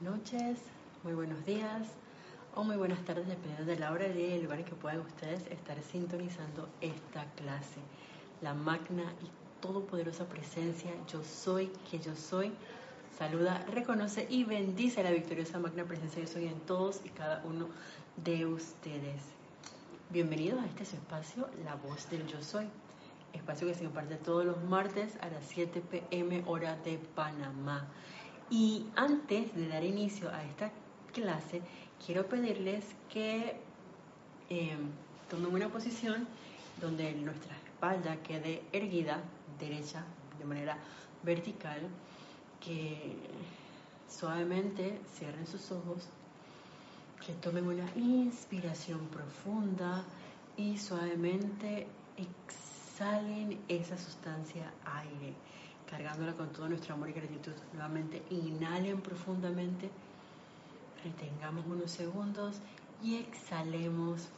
noches, muy buenos días o muy buenas tardes, dependiendo de la hora y el lugar en que puedan ustedes estar sintonizando esta clase. La magna y todopoderosa presencia, yo soy que yo soy, saluda, reconoce y bendice la victoriosa magna presencia yo soy en todos y cada uno de ustedes. Bienvenidos a este espacio, La Voz del Yo Soy, espacio que se comparte todos los martes a las 7 pm hora de Panamá. Y antes de dar inicio a esta clase, quiero pedirles que eh, tomen una posición donde nuestra espalda quede erguida, derecha, de manera vertical, que suavemente cierren sus ojos, que tomen una inspiración profunda y suavemente exhalen esa sustancia aire cargándola con todo nuestro amor y gratitud. Nuevamente, inhalen profundamente, retengamos unos segundos y exhalemos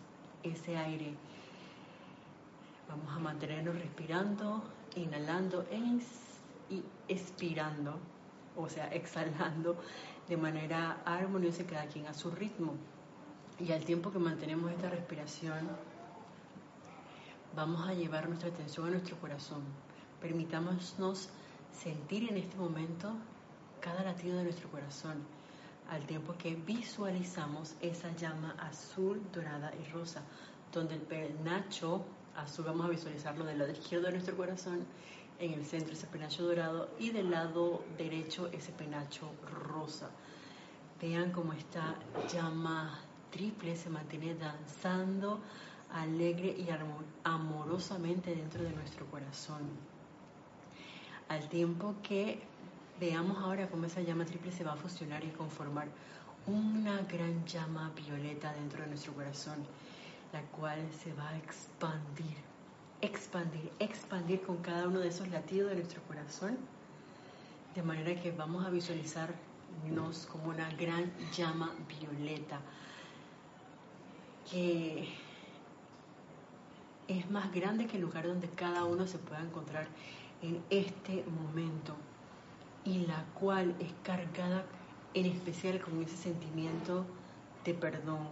ese aire. Vamos a mantenernos respirando, inhalando y expirando, o sea, exhalando de manera armoniosa cada quien a su ritmo. Y al tiempo que mantenemos esta respiración, vamos a llevar nuestra atención a nuestro corazón. Permitámonos sentir en este momento cada latido de nuestro corazón, al tiempo que visualizamos esa llama azul, dorada y rosa, donde el penacho azul vamos a visualizarlo del lado izquierdo de nuestro corazón, en el centro ese penacho dorado y del lado derecho ese penacho rosa. Vean cómo esta llama triple se mantiene danzando alegre y amorosamente dentro de nuestro corazón al tiempo que veamos ahora cómo esa llama triple se va a fusionar y conformar una gran llama violeta dentro de nuestro corazón, la cual se va a expandir, expandir, expandir con cada uno de esos latidos de nuestro corazón, de manera que vamos a visualizarnos como una gran llama violeta que es más grande que el lugar donde cada uno se pueda encontrar en este momento y la cual es cargada en especial con ese sentimiento de perdón,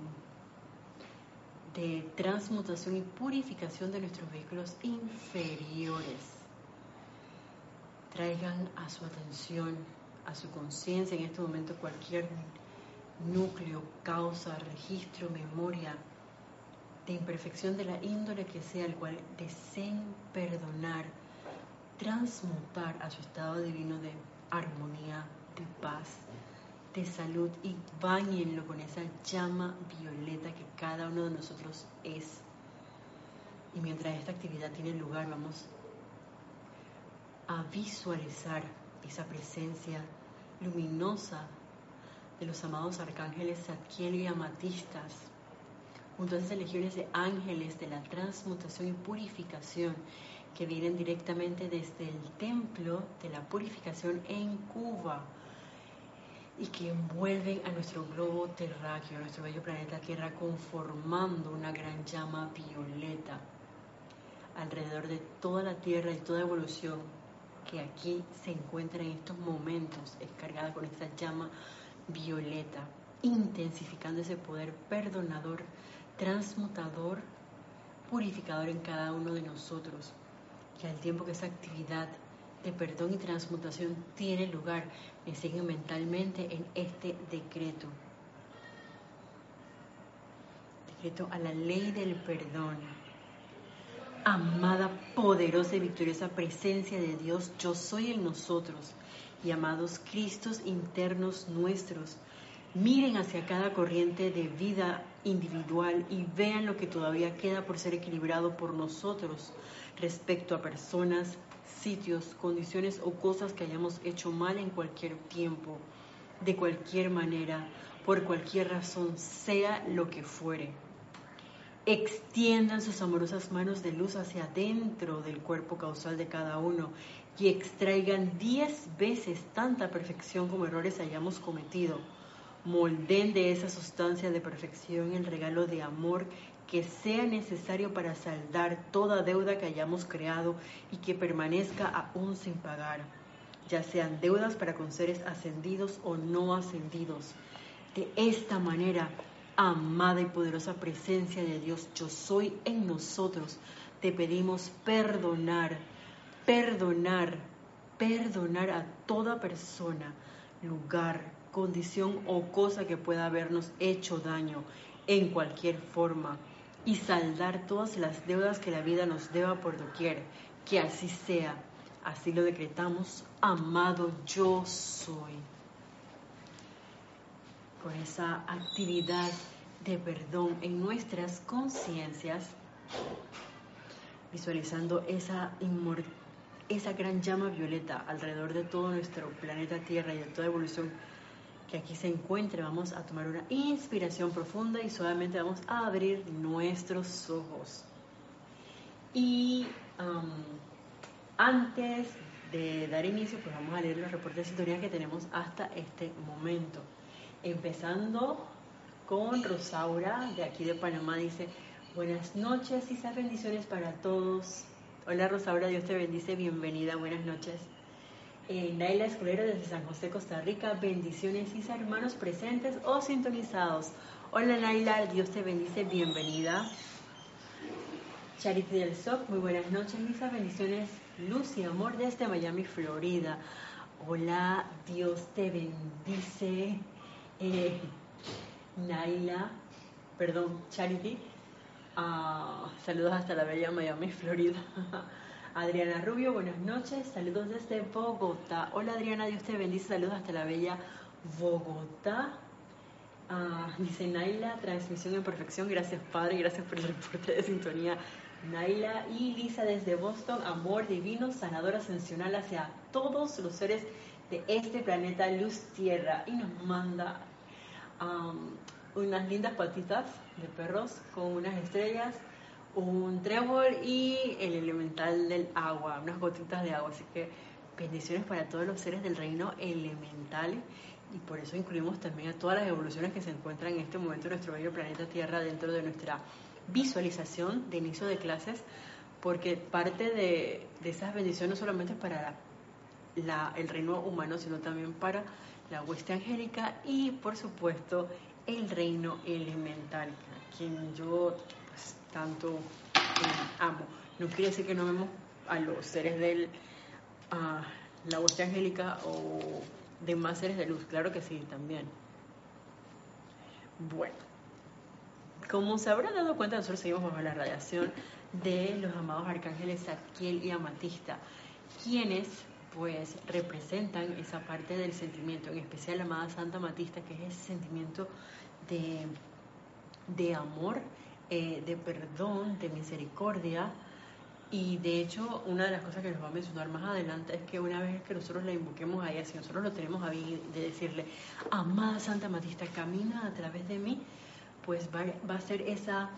de transmutación y purificación de nuestros vehículos inferiores. Traigan a su atención, a su conciencia en este momento cualquier núcleo, causa, registro, memoria de imperfección de la índole que sea, el cual deseen perdonar transmutar a su estado divino de armonía, de paz, de salud y bañenlo con esa llama violeta que cada uno de nosotros es. Y mientras esta actividad tiene lugar, vamos a visualizar esa presencia luminosa de los amados arcángeles Zadkiel y Amatistas, junto a esas legiones de ángeles de la transmutación y purificación que vienen directamente desde el templo de la purificación en Cuba y que envuelven a nuestro globo terráqueo, nuestro bello planeta Tierra, conformando una gran llama violeta alrededor de toda la Tierra y toda evolución que aquí se encuentra en estos momentos, es cargada con esta llama violeta, intensificando ese poder perdonador, transmutador, purificador en cada uno de nosotros al tiempo que esa actividad de perdón y transmutación tiene lugar, me siguen mentalmente en este decreto. Decreto a la ley del perdón. Amada, poderosa y victoriosa presencia de Dios, yo soy en nosotros y amados Cristos internos nuestros. Miren hacia cada corriente de vida individual y vean lo que todavía queda por ser equilibrado por nosotros respecto a personas, sitios, condiciones o cosas que hayamos hecho mal en cualquier tiempo, de cualquier manera, por cualquier razón, sea lo que fuere. Extiendan sus amorosas manos de luz hacia adentro del cuerpo causal de cada uno y extraigan diez veces tanta perfección como errores hayamos cometido. Molden de esa sustancia de perfección el regalo de amor que sea necesario para saldar toda deuda que hayamos creado y que permanezca aún sin pagar. ya sean deudas para con seres ascendidos o no ascendidos. De esta manera, amada y poderosa presencia de Dios, yo soy en nosotros, te pedimos perdonar, perdonar, perdonar a toda persona, lugar, condición o cosa que pueda habernos hecho daño en cualquier forma y saldar todas las deudas que la vida nos deba por doquier. Que así sea. Así lo decretamos, amado yo soy. Con esa actividad de perdón en nuestras conciencias, visualizando esa, esa gran llama violeta alrededor de todo nuestro planeta Tierra y de toda evolución que aquí se encuentre, vamos a tomar una inspiración profunda y suavemente vamos a abrir nuestros ojos. Y antes de dar inicio, pues vamos a leer los reportes de sintonía que tenemos hasta este momento. Empezando con Rosaura, de aquí de Panamá, dice, buenas noches y bendiciones para todos. Hola Rosaura, Dios te bendice, bienvenida, buenas noches. Eh, Naila Escolero desde San José, Costa Rica. Bendiciones, Isa, hermanos presentes o sintonizados. Hola Naila, Dios te bendice, bienvenida. Charity del SOC, muy buenas noches, Isa. Bendiciones, luz y amor desde Miami, Florida. Hola, Dios te bendice. Eh, Naila, perdón, Charity. Ah, saludos hasta la bella Miami, Florida. Adriana Rubio, buenas noches, saludos desde Bogotá. Hola Adriana, Dios te bendice, saludos hasta la bella Bogotá. Ah, dice Naila, transmisión en perfección, gracias Padre, gracias por el reporte de sintonía. Naila y Lisa desde Boston, amor divino, sanador ascensional hacia todos los seres de este planeta Luz Tierra. Y nos manda unas lindas patitas de perros con unas estrellas un trébol y el elemental del agua, unas gotitas de agua. Así que bendiciones para todos los seres del reino elemental y por eso incluimos también a todas las evoluciones que se encuentran en este momento en nuestro bello planeta Tierra dentro de nuestra visualización de inicio de clases, porque parte de, esas bendiciones no solamente para el reino humano, sino también para la hueste angélica y por supuesto el reino elemental, quien yo tanto amo. No quiere decir que no vemos a los seres de la voz angélica o demás seres de luz, claro que sí, también. Bueno, como se habrán dado cuenta, nosotros seguimos bajo la radiación de los amados arcángeles Zadkiel y Amatista, quienes pues representan esa parte del sentimiento, en especial la amada Santa Amatista, que es ese sentimiento de, de amor eh, de perdón, de misericordia. Y de hecho, una de las cosas que nos va a mencionar más adelante es que una vez que nosotros la invoquemos a ella, si nosotros lo tenemos a bien de decirle, amada Santa Matista, camina a través de mí, pues va, a ser esa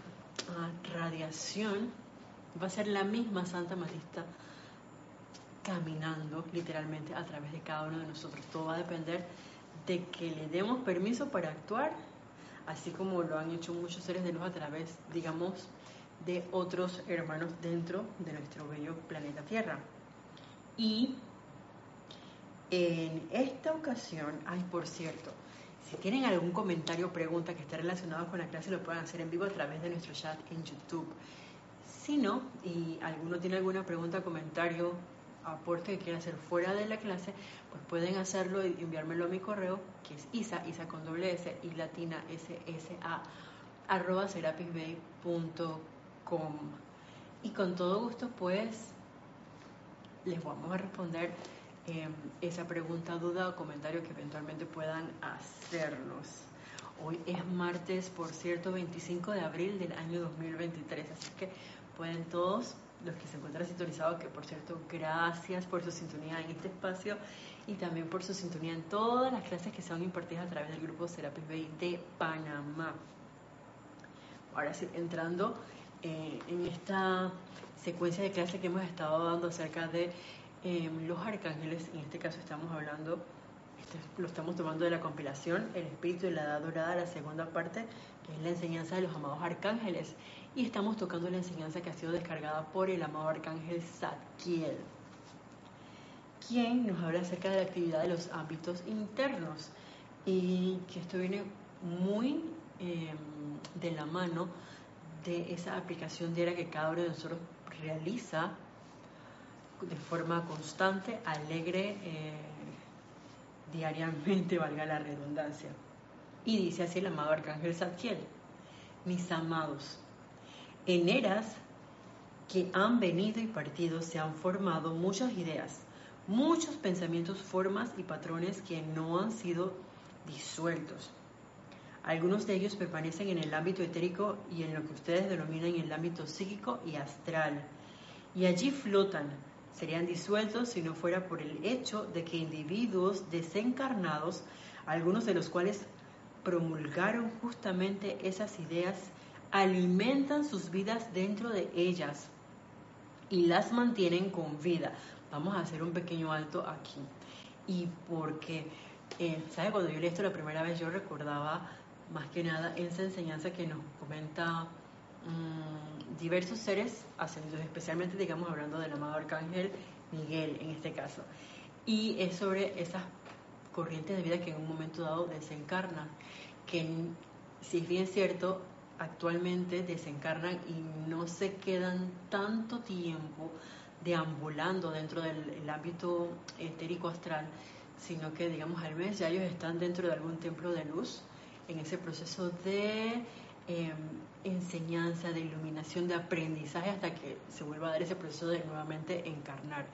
ah, radiación, va a ser la misma Santa Matista caminando literalmente a través de cada uno de nosotros. Todo va a depender de que le demos permiso para actuar así como lo han hecho muchos seres de luz a través, digamos, de otros hermanos dentro de nuestro bello planeta Tierra. Y en esta ocasión, ay, por cierto, si tienen algún comentario o pregunta que esté relacionado con la clase, lo pueden hacer en vivo a través de nuestro chat en YouTube. Si no, y alguno tiene alguna pregunta comentario aporte que quiera hacer fuera de la clase, pues pueden hacerlo y enviármelo a mi correo, que es isa, isa con doble s y latina s s a arroba serapisbay.com. Y con todo gusto, pues, les vamos a responder em, esa pregunta, duda o comentario que eventualmente puedan hacernos. Hoy es martes, por cierto, 25 de abril del año 2023, así que pueden todos los que se encuentran sintonizados, que por cierto, gracias por su sintonía en este espacio y también por su sintonía en todas las clases que son impartidas a través del grupo Serapis Bay de Panamá. Ahora sí, entrando eh, en esta secuencia de clases que hemos estado dando acerca de em, los arcángeles, en este caso estamos hablando, este, lo estamos tomando de la compilación El Espíritu de la Edad Dorada, la segunda parte, que es la enseñanza de los amados arcángeles y estamos tocando la enseñanza que ha sido descargada por el amado arcángel Zadkiel. quien nos habla acerca de la actividad de los ámbitos internos y que esto viene muy em, de la mano de esa aplicación diaria que cada uno de nosotros realiza de forma constante, alegre, eh, diariamente, valga la redundancia. Y dice así el amado Arcángel Zadkiel, mis amados, en eras que han venido y partido se han formado muchas ideas, muchos pensamientos, formas y patrones que no han sido disueltos. Algunos de ellos permanecen en el ámbito etérico y en lo que ustedes denominan el ámbito psíquico y astral. Y allí flotan, serían disueltos si no fuera por el hecho de que individuos desencarnados, algunos de los cuales promulgaron justamente esas ideas, alimentan sus vidas dentro de ellas y las mantienen con vida. Vamos a hacer un pequeño alto aquí. Y porque, eh, ¿sabe? Cuando yo leí esto la primera vez, yo recordaba más que nada esa enseñanza que nos comenta mm, diversos seres ascendidos, especialmente, digamos, hablando del amado arcángel Miguel en este caso. Y es sobre esas corrientes de vida que en un momento dado desencarnan, que si es bien cierto, actualmente desencarnan y no se quedan tanto tiempo deambulando dentro del ámbito etérico astral, sino que digamos al mes ya ellos están dentro de algún templo de luz en ese proceso de em, enseñanza, de iluminación, de aprendizaje hasta que se vuelva a dar ese proceso de nuevamente encarnar.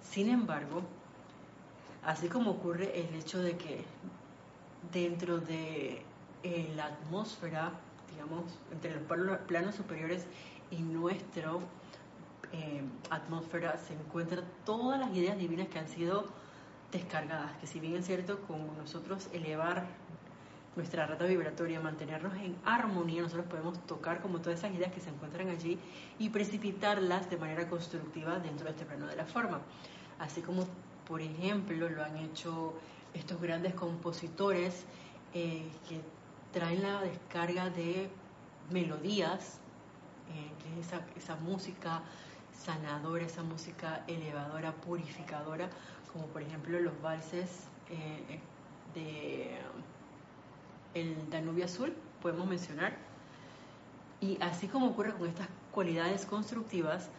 Sin embargo, así como ocurre el hecho de que dentro de eh, la atmósfera, digamos, entre los planos superiores y nuestro eh, atmósfera se encuentran todas las ideas divinas que han sido descargadas, que si bien es cierto, con nosotros elevar nuestra rata vibratoria, mantenernos en armonía, nosotros podemos tocar como todas esas ideas que se encuentran allí y precipitarlas de manera constructiva dentro de este plano de la forma. Así como, por ejemplo, lo han hecho estos grandes compositores eh, que traen la descarga de melodías, eh, que es esa, música sanadora, esa música elevadora, purificadora, como por ejemplo los valses eh, de el Danubio Azul, podemos mencionar. Y así como ocurre con estas cualidades constructivas,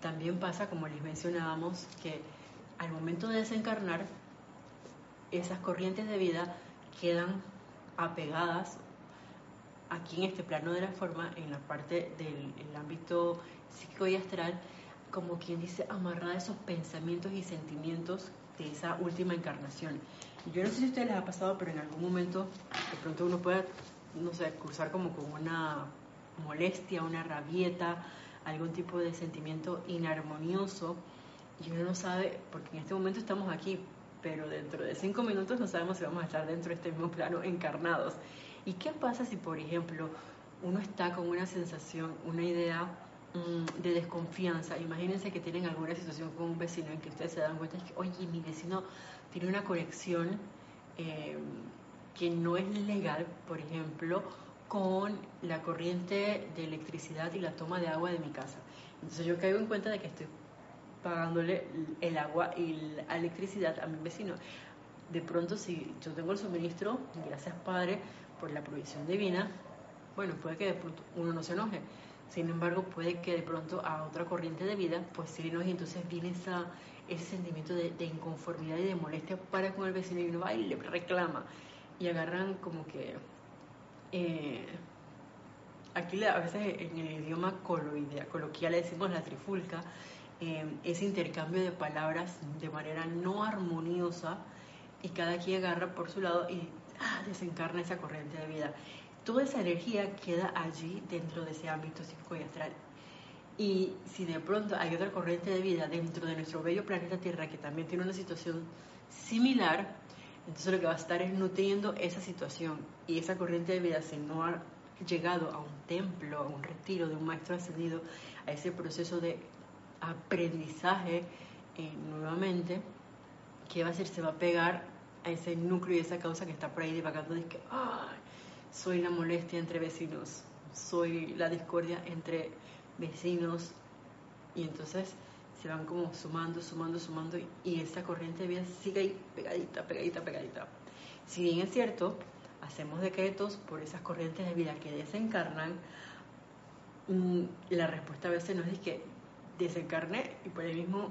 también pasa, como les mencionábamos, que al momento de desencarnar, esas corrientes de vida quedan apegadas aquí en este plano de la forma, en la parte del ámbito psíquico y astral, como quien dice, amarrada a esos pensamientos y sentimientos de esa última encarnación. Yo no sé si a ustedes les ha pasado, pero en algún momento de pronto uno puede, no sé, cruzar como con una molestia, una rabieta, algún tipo de sentimiento inarmonioso y uno no sabe, porque en este momento estamos aquí, pero dentro de cinco minutos no sabemos si vamos a estar dentro de este mismo plano encarnados. ¿Y qué pasa si, por ejemplo, uno está con una sensación, una idea mm, de desconfianza? Imagínense que tienen alguna situación con un vecino en que ustedes se dan cuenta de que, oye, mi vecino tiene una conexión eh, que no es legal, por ejemplo, con la corriente de electricidad y la toma de agua de mi casa. Entonces yo caigo en cuenta de que estoy pagándole el agua y la electricidad a mi vecino. De pronto, si yo tengo el suministro, gracias Padre por la provisión divina, bueno, puede que de pronto uno no se enoje. Sin embargo, puede que de pronto a otra corriente de vida, pues sí enoje, entonces viene esa, ese sentimiento de, inconformidad y de molestia para con el vecino y uno va y le reclama. Y agarran como que... Eh, aquí a veces en el idioma coloquial le decimos la trifulca, eh, ese intercambio de palabras de manera no armoniosa y cada quien agarra por su lado y ah, desencarna esa corriente de vida. Toda esa energía queda allí dentro de ese ámbito psíquico y astral. Y si de pronto hay otra corriente de vida dentro de nuestro bello planeta Tierra que también tiene una situación similar, entonces lo que va a estar es nutriendo esa situación. Y esa corriente de vida, si no ha llegado a un templo, a un retiro de un maestro ascendido, a ese proceso de aprendizaje eh, nuevamente, ¿qué va a hacer? Se va a pegar a ese núcleo y esa causa que está por ahí divagando de que soy la molestia entre vecinos, soy la discordia entre vecinos y entonces se van como sumando, sumando, sumando y esa corriente de vida sigue ahí pegadita, pegadita, pegadita. Si bien es cierto, hacemos decretos por esas corrientes de vida que desencarnan, mm, la respuesta a veces no es que desencarne y por ahí mismo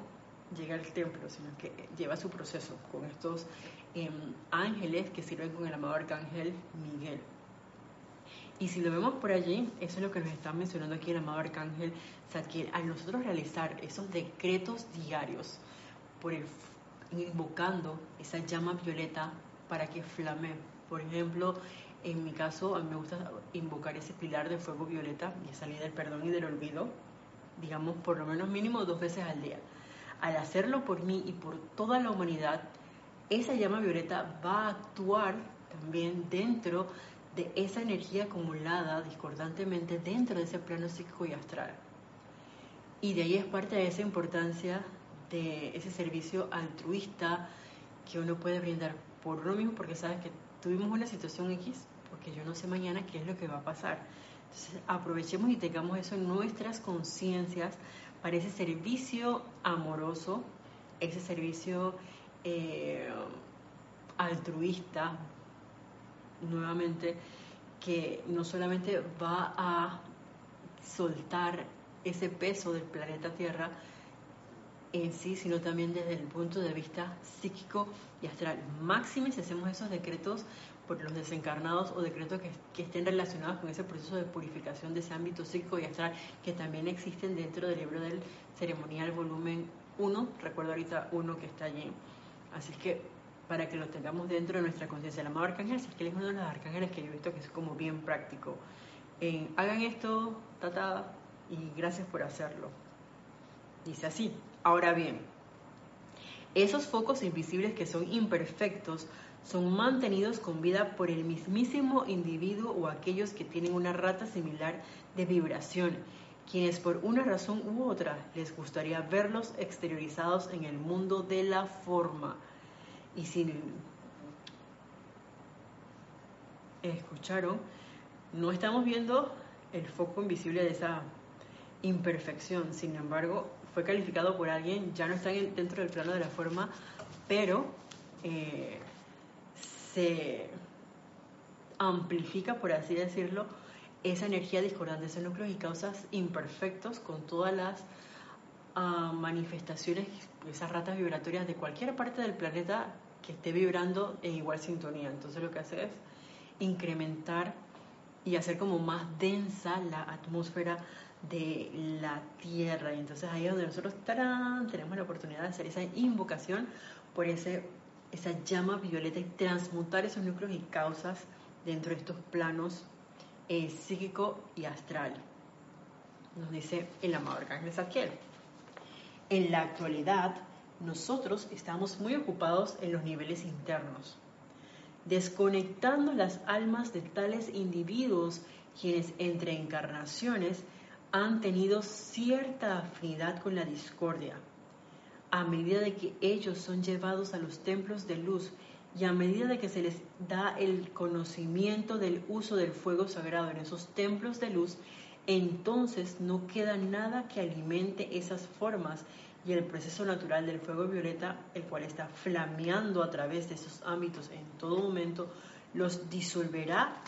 llega al templo, sino que lleva su proceso con estos em, ángeles que sirven con el amado arcángel Miguel. Y si lo vemos por allí, eso es lo que nos está mencionando aquí el amado arcángel Zadkiel. Al nosotros realizar esos decretos diarios, por invocando esa llama violeta para que flame. Por ejemplo, en mi caso, a mí me gusta invocar ese pilar de fuego violeta y esa del perdón y del olvido, digamos, por lo menos mínimo dos veces al día. Al hacerlo por mí y por toda la humanidad, esa llama violeta va a actuar también dentro de esa energía acumulada discordantemente dentro de ese plano psíquico y astral. Y de ahí es parte de esa importancia de ese servicio altruista que uno puede brindar por uno mismo, porque sabes que tuvimos una situación X, porque yo no sé mañana qué es lo que va a pasar. Entonces aprovechemos y tengamos eso en nuestras conciencias para ese servicio amoroso, ese servicio eh, altruista, nuevamente, que no solamente va a soltar ese peso del planeta Tierra en sí, sino también desde el punto de vista psíquico y astral. Máxime si hacemos esos decretos por los desencarnados o decretos que, que, estén relacionados con ese proceso de purificación de ese ámbito psíquico y astral que también existen dentro del libro del ceremonial volumen 1, recuerdo ahorita uno que está allí. Así que para que lo tengamos dentro de nuestra conciencia. El amado arcángel es que es uno de los arcángeles que yo he visto que es como bien práctico. hagan esto, tata, y gracias por hacerlo. Dice así. Ahora bien, esos focos invisibles que son imperfectos son mantenidos con vida por el mismísimo individuo o aquellos que tienen una rata similar de vibración, quienes por una razón u otra les gustaría verlos exteriorizados en el mundo de la forma y si escucharon, no estamos viendo el foco invisible de esa imperfección. Sin embargo, fue calificado por alguien, ya no está dentro del plano de la forma, pero eh, se amplifica, por así decirlo, esa energía discordante, esos núcleos y causas imperfectos con todas las a manifestaciones, esas ratas vibratorias de cualquier parte del planeta que esté vibrando en igual sintonía. Entonces lo que hace es incrementar y hacer como más densa la atmósfera de la Tierra. Y entonces ahí es donde nosotros tenemos la oportunidad de hacer esa invocación por ese, esa llama violeta y transmutar esos núcleos y causas dentro de estos planos eh, psíquico y astral. Nos dice el amado Arcángel. En la actualidad, nosotros estamos muy ocupados en los niveles internos, desconectando las almas de tales individuos quienes entre encarnaciones han tenido cierta afinidad con la discordia. A medida de que ellos son llevados a los templos de luz y a medida de que se les da el conocimiento del uso del fuego sagrado en esos templos de luz, entonces no queda nada que alimente esas formas y el proceso natural del fuego violeta, el cual está flameando a través de esos ámbitos en todo momento, los disolverá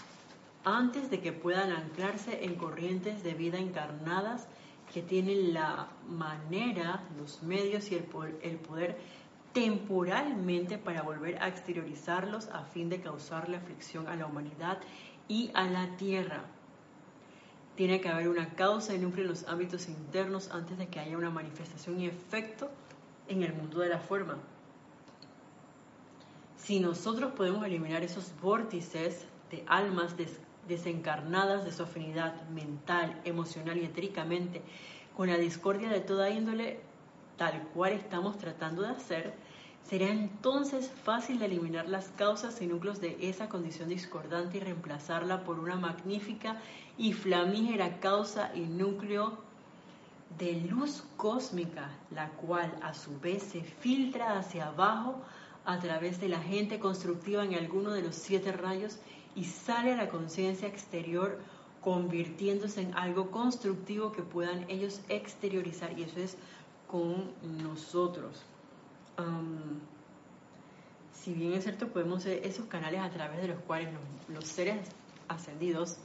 antes de que puedan anclarse en corrientes de vida encarnadas que tienen la manera, los medios y el poder, temporalmente para volver a exteriorizarlos a fin de causarle aflicción a la humanidad y a la tierra. Tiene que haber una causa y núcleo en los ámbitos internos antes de que haya una manifestación y efecto en el mundo de la forma. Si nosotros podemos eliminar esos vórtices de almas desencarnadas de su afinidad mental, emocional y etéricamente con la discordia de toda índole, tal cual estamos tratando de hacer, Será entonces fácil de eliminar las causas y núcleos de esa condición discordante y reemplazarla por una magnífica y flamígera causa y núcleo de luz cósmica, la cual a su vez se filtra hacia abajo a través de la gente constructiva en alguno de los siete rayos y sale a la conciencia exterior convirtiéndose en algo constructivo que puedan ellos exteriorizar. Y eso es con nosotros. si bien es cierto, podemos ser esos canales a través de los cuales los, seres ascendidos,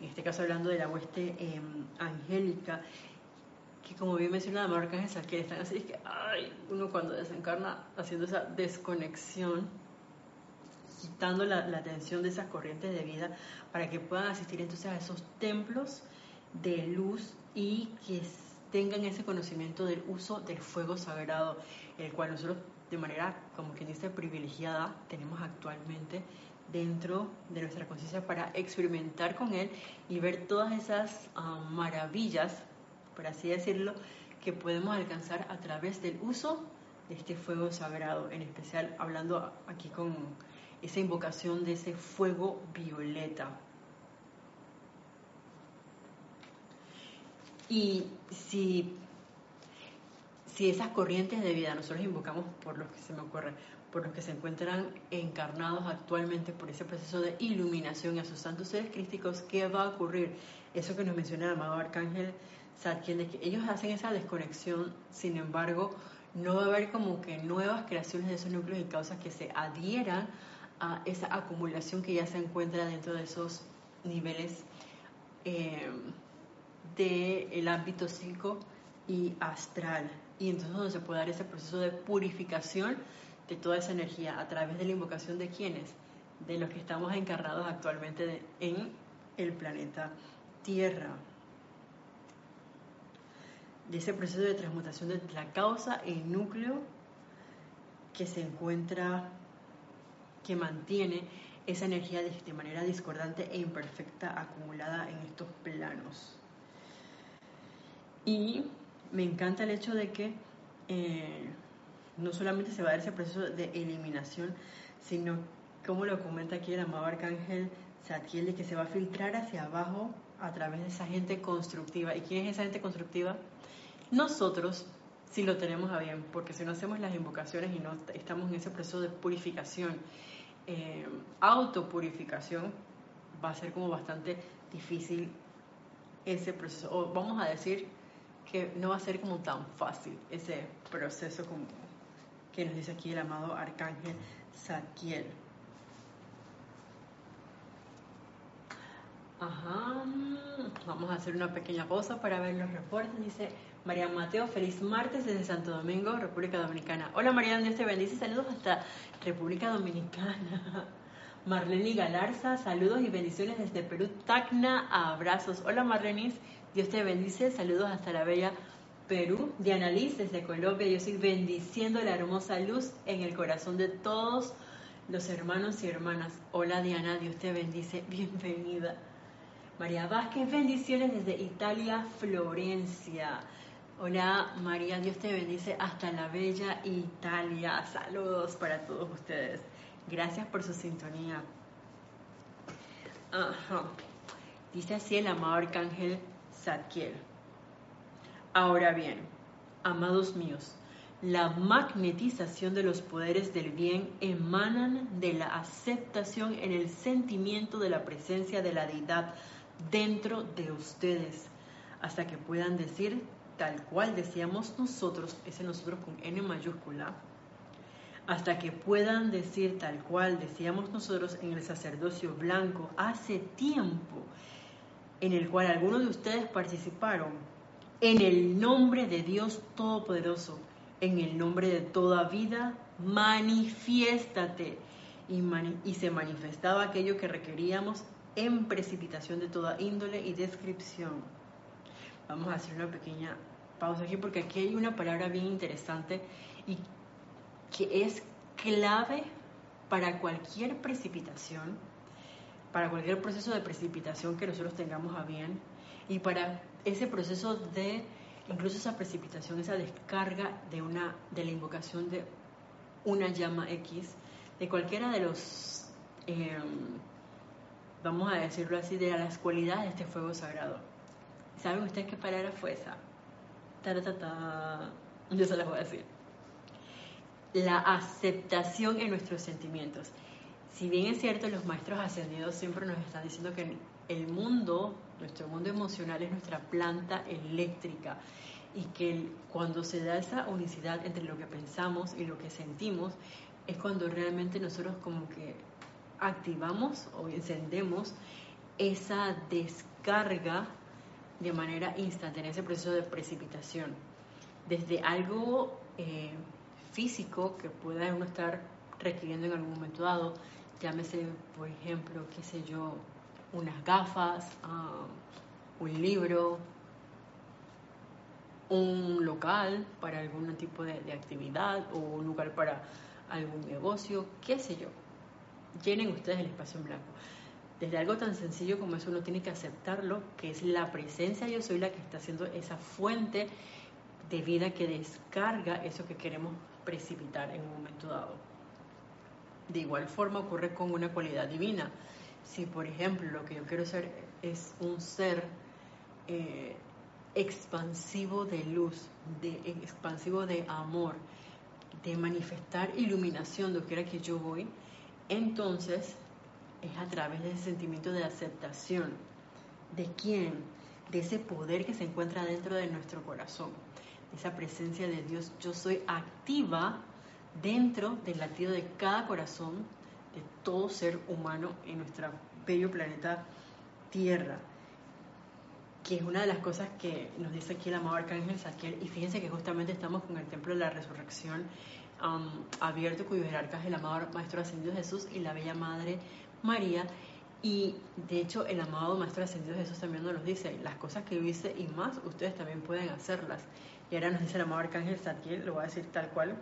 en este caso hablando de la hueste em, angélica, que como bien mencionaba Marca que están así, es que ay, uno cuando desencarna haciendo esa desconexión, quitando la, atención de esas corrientes de vida para que puedan asistir entonces a esos templos de luz y que tengan ese conocimiento del uso del fuego sagrado, el cual nosotros de manera, como quien dice, privilegiada tenemos actualmente dentro de nuestra conciencia para experimentar con él y ver todas esas ah, maravillas, por así decirlo, que podemos alcanzar a través del uso de este fuego sagrado, en especial hablando aquí con esa invocación de ese fuego violeta. Y si, si esas corrientes de vida nosotros invocamos por los que se me ocurre, por los que se encuentran encarnados actualmente por ese proceso de iluminación a sus santos seres crísticos, ¿qué va a ocurrir? Eso que nos menciona el amado Arcángel Satkiel, de que ellos hacen esa desconexión, sin embargo, no va a haber como que nuevas creaciones de esos núcleos y causas que se adhieran a esa acumulación que ya se encuentra dentro de esos niveles eh, del ámbito psico y astral. Y entonces donde se puede dar ese proceso de purificación de toda esa energía a través de la invocación de quienes, de los que estamos encarnados actualmente en el planeta Tierra. De ese proceso de transmutación de la causa y núcleo que se encuentra, que mantiene esa energía de manera discordante e imperfecta acumulada en estos planos. Y me encanta el hecho de que eh, no solamente se va a dar ese proceso de eliminación, sino, como lo comenta aquí el amado arcángel Satiel, que se va a filtrar hacia abajo a través de esa gente constructiva. ¿Y quién es esa gente constructiva? Nosotros, si lo tenemos a bien, porque si no hacemos las invocaciones y no estamos en ese proceso de purificación, eh, autopurificación, va a ser como bastante difícil ese proceso. O vamos a decir que no va a ser como tan fácil ese proceso como que nos dice aquí el amado arcángel Saquiel. Ajá, vamos a hacer una pequeña pausa para ver los reportes. Dice María Mateo, feliz martes desde Santo Domingo, República Dominicana. Hola María, Dios te bendice, saludos hasta República Dominicana. Marlene Galarza, saludos y bendiciones desde Perú, Tacna, abrazos. Hola Marlenis, Dios te bendice, saludos hasta la bella Perú. Diana Liz desde Colombia, yo estoy bendiciendo la hermosa luz en el corazón de todos los hermanos y hermanas. Hola Diana, Dios te bendice, bienvenida. María Vázquez, bendiciones desde Italia, Florencia. Hola María, Dios te bendice hasta la bella Italia. Saludos para todos ustedes. Gracias por su sintonía. Ajá. Dice así el amado arcángel Zadkiel. Ahora bien, amados míos, la magnetización de los poderes del bien emanan de la aceptación en el sentimiento de la presencia de la deidad dentro de ustedes, hasta que puedan decir tal cual decíamos nosotros, ese nosotros con N mayúscula, hasta que puedan decir tal cual decíamos nosotros en el sacerdocio blanco hace tiempo, en el cual algunos de ustedes participaron, en el nombre de Dios Todopoderoso, en el nombre de toda vida, manifiéstate. Y, y se manifestaba aquello que requeríamos en precipitación de toda índole y descripción. Vamos a hacer una pequeña pausa aquí porque aquí hay una palabra bien interesante y que es clave para cualquier precipitación, para cualquier proceso de precipitación que nosotros tengamos a bien y para ese proceso de incluso esa precipitación, esa descarga de una de la invocación de una llama X, de cualquiera de los em, vamos a decirlo así, de las cualidades de este fuego sagrado. ¿Saben ustedes qué palabra fue esa? Ta, Yo se las voy a decir la aceptación en nuestros sentimientos. Si bien es cierto, los maestros ascendidos siempre nos están diciendo que el mundo, nuestro mundo emocional es nuestra planta eléctrica y que cuando se da esa unicidad entre lo que pensamos y lo que sentimos, es cuando realmente nosotros como que activamos o encendemos esa descarga de manera instantánea, ese proceso de precipitación. Desde algo eh, físico que pueda uno estar requiriendo en algún momento dado, llámese, por ejemplo, qué sé yo, unas gafas, ah, un libro, un local para algún tipo de, actividad o un lugar para algún negocio, qué sé yo. Llenen ustedes el espacio en blanco. Desde algo tan sencillo como eso uno tiene que aceptarlo, que es la presencia yo soy la que está haciendo esa fuente de vida que descarga eso que queremos precipitar en un momento dado. De igual forma ocurre con una cualidad divina. Si por ejemplo lo que yo quiero ser es un ser eh, expansivo de luz, de, expansivo de amor, de manifestar iluminación donde quiera que yo voy, entonces es a través de ese sentimiento de aceptación. ¿De quién? De ese poder que se encuentra dentro de nuestro corazón, de esa presencia de Dios. Yo soy activa dentro del latido de cada corazón de todo ser humano en nuestro bello planeta Tierra que es una de las cosas que nos dice aquí el amado Arcángel Saquiel, y fíjense que justamente estamos con el Templo de la Resurrección um, abierto, cuyos jerarcas es el amado Maestro Ascendido Jesús y la Bella Madre María, y de hecho el amado Maestro Ascendido Jesús también nos dice, las cosas que yo hice y más, ustedes también pueden hacerlas. Y ahora nos dice el amado Arcángel Saquiel, lo voy a decir tal cual.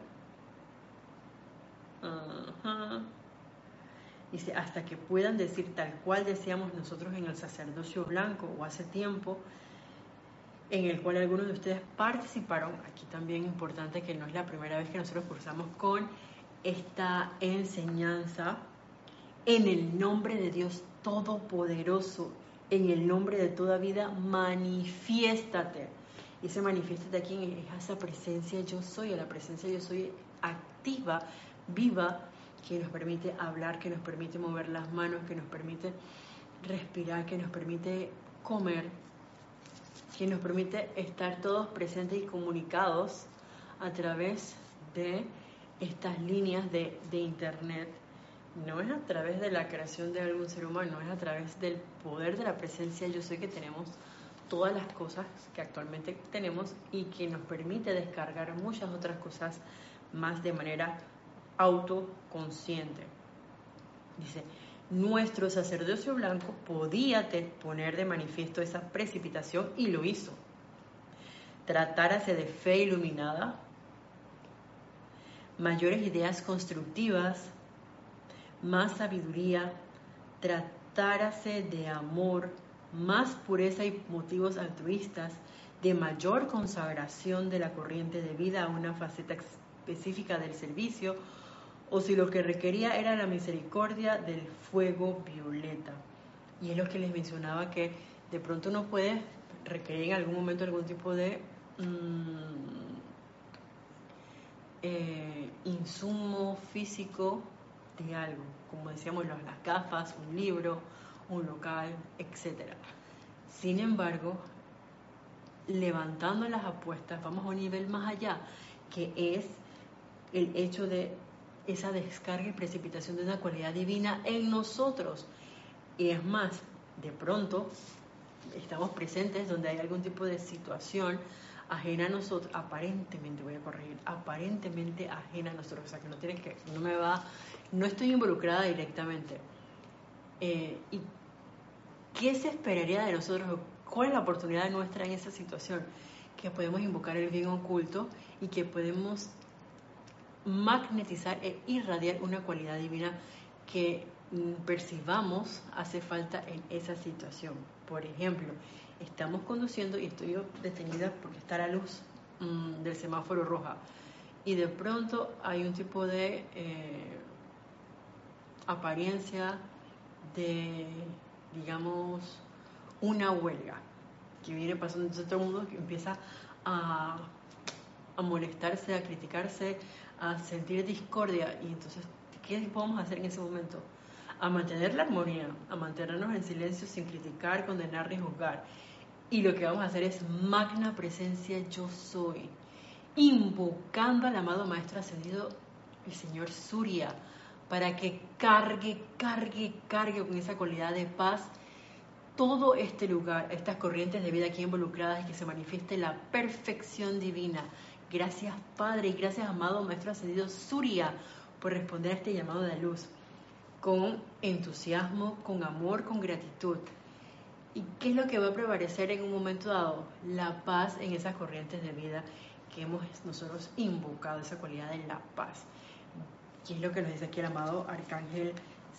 Dice, hasta que puedan decir tal cual decíamos nosotros en el sacerdocio blanco o hace tiempo, en el cual algunos de ustedes participaron. Aquí también importante que no es la primera vez que nosotros cursamos con esta enseñanza en el nombre de Dios Todopoderoso, en el nombre de toda vida, manifiéstate. Y ese manifiéstate aquí es esa presencia yo soy, a la presencia yo soy activa, viva, que nos permite hablar, que nos permite mover las manos, que nos permite respirar, que nos permite comer, que nos permite estar todos presentes y comunicados a través de estas líneas de, Internet. No es a través de la creación de algún ser humano, es a través del poder de la presencia. Yo sé que tenemos todas las cosas que actualmente tenemos y que nos permite descargar muchas otras cosas más de manera autoconsciente. Dice, nuestro sacerdocio blanco podía poner de manifiesto esa precipitación y lo hizo. Tratárase de fe iluminada, mayores ideas constructivas, más sabiduría, tratárase de amor, más pureza y motivos altruistas, de mayor consagración de la corriente de vida a una faceta específica del servicio o si lo que requería era la misericordia del fuego violeta. Y es lo que les mencionaba que de pronto uno puede requerir en algún momento algún tipo de mm, eh, insumo físico algo, como decíamos, las gafas, un libro, un local, etc. Sin embargo, levantando las apuestas, vamos a un nivel más allá, que es el hecho de esa descarga y precipitación de una cualidad divina en nosotros. Y es más, de pronto estamos presentes donde hay algún tipo de situación ajena a nosotros, aparentemente, voy a corregir, aparentemente ajena a nosotros, o sea que no tiene que, no me va, no estoy involucrada directamente. Eh, ¿Y qué se esperaría de nosotros? ¿Cuál es la oportunidad nuestra en esa situación? Que podemos invocar el bien oculto y que podemos magnetizar e irradiar una cualidad divina que mm, percibamos hace falta en esa situación. Por ejemplo, estamos conduciendo y estoy detenida porque está la luz mm, del semáforo roja y de pronto hay un tipo de eh, apariencia de, digamos, una huelga que viene pasando en todo el mundo que empieza a, a molestarse, a criticarse, a sentir discordia y entonces, ¿qué podemos hacer en ese momento? A mantener la armonía, a mantenernos en silencio sin criticar, condenar ni juzgar. Y lo que vamos a hacer es magna presencia yo soy, invocando al amado Maestro Ascendido, el Señor Surya, para que cargue, cargue, cargue con esa cualidad de paz todo este lugar, estas corrientes de vida aquí involucradas y que se manifieste la perfección divina. Gracias Padre y gracias amado Maestro Ascendido Surya por responder a este llamado de luz con entusiasmo, con amor, con gratitud. ¿Y qué es lo que va a prevalecer en un momento dado? La paz en esas corrientes de vida que hemos nosotros invocado, esa cualidad de la paz. ¿Qué es lo que nos dice aquí el amado Arcángel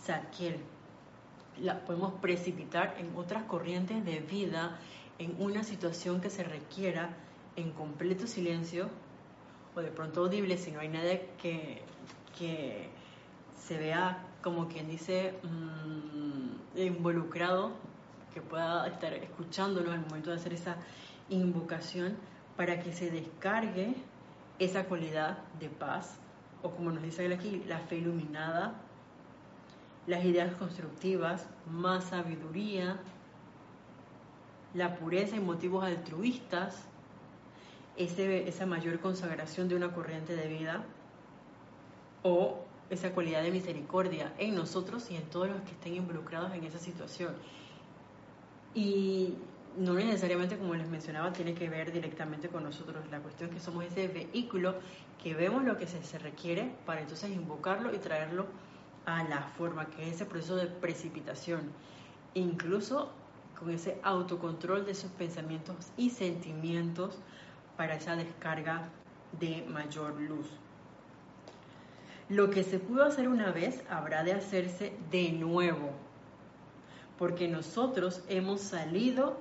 Zadkiel? La podemos precipitar en otras corrientes de vida, en una situación que se requiera en completo silencio o de pronto audible si no hay nadie que, que se vea como quien dice mm, involucrado, que pueda estar escuchándolo al momento de hacer esa invocación para que se descargue esa cualidad de paz, o como nos dice aquí, la fe iluminada, las ideas constructivas, más sabiduría, la pureza y motivos altruistas, ese, esa mayor consagración de una corriente de vida, o esa cualidad de misericordia en nosotros y en todos los que estén involucrados en esa situación. Y no necesariamente, como les mencionaba, tiene que ver directamente con nosotros. La cuestión es que somos ese vehículo que vemos lo que se, se requiere para entonces invocarlo y traerlo a la forma, que es ese proceso de precipitación. Incluso con ese autocontrol de esos pensamientos y sentimientos para esa descarga de mayor luz. Lo que se pudo hacer una vez habrá de hacerse de nuevo, porque nosotros hemos salido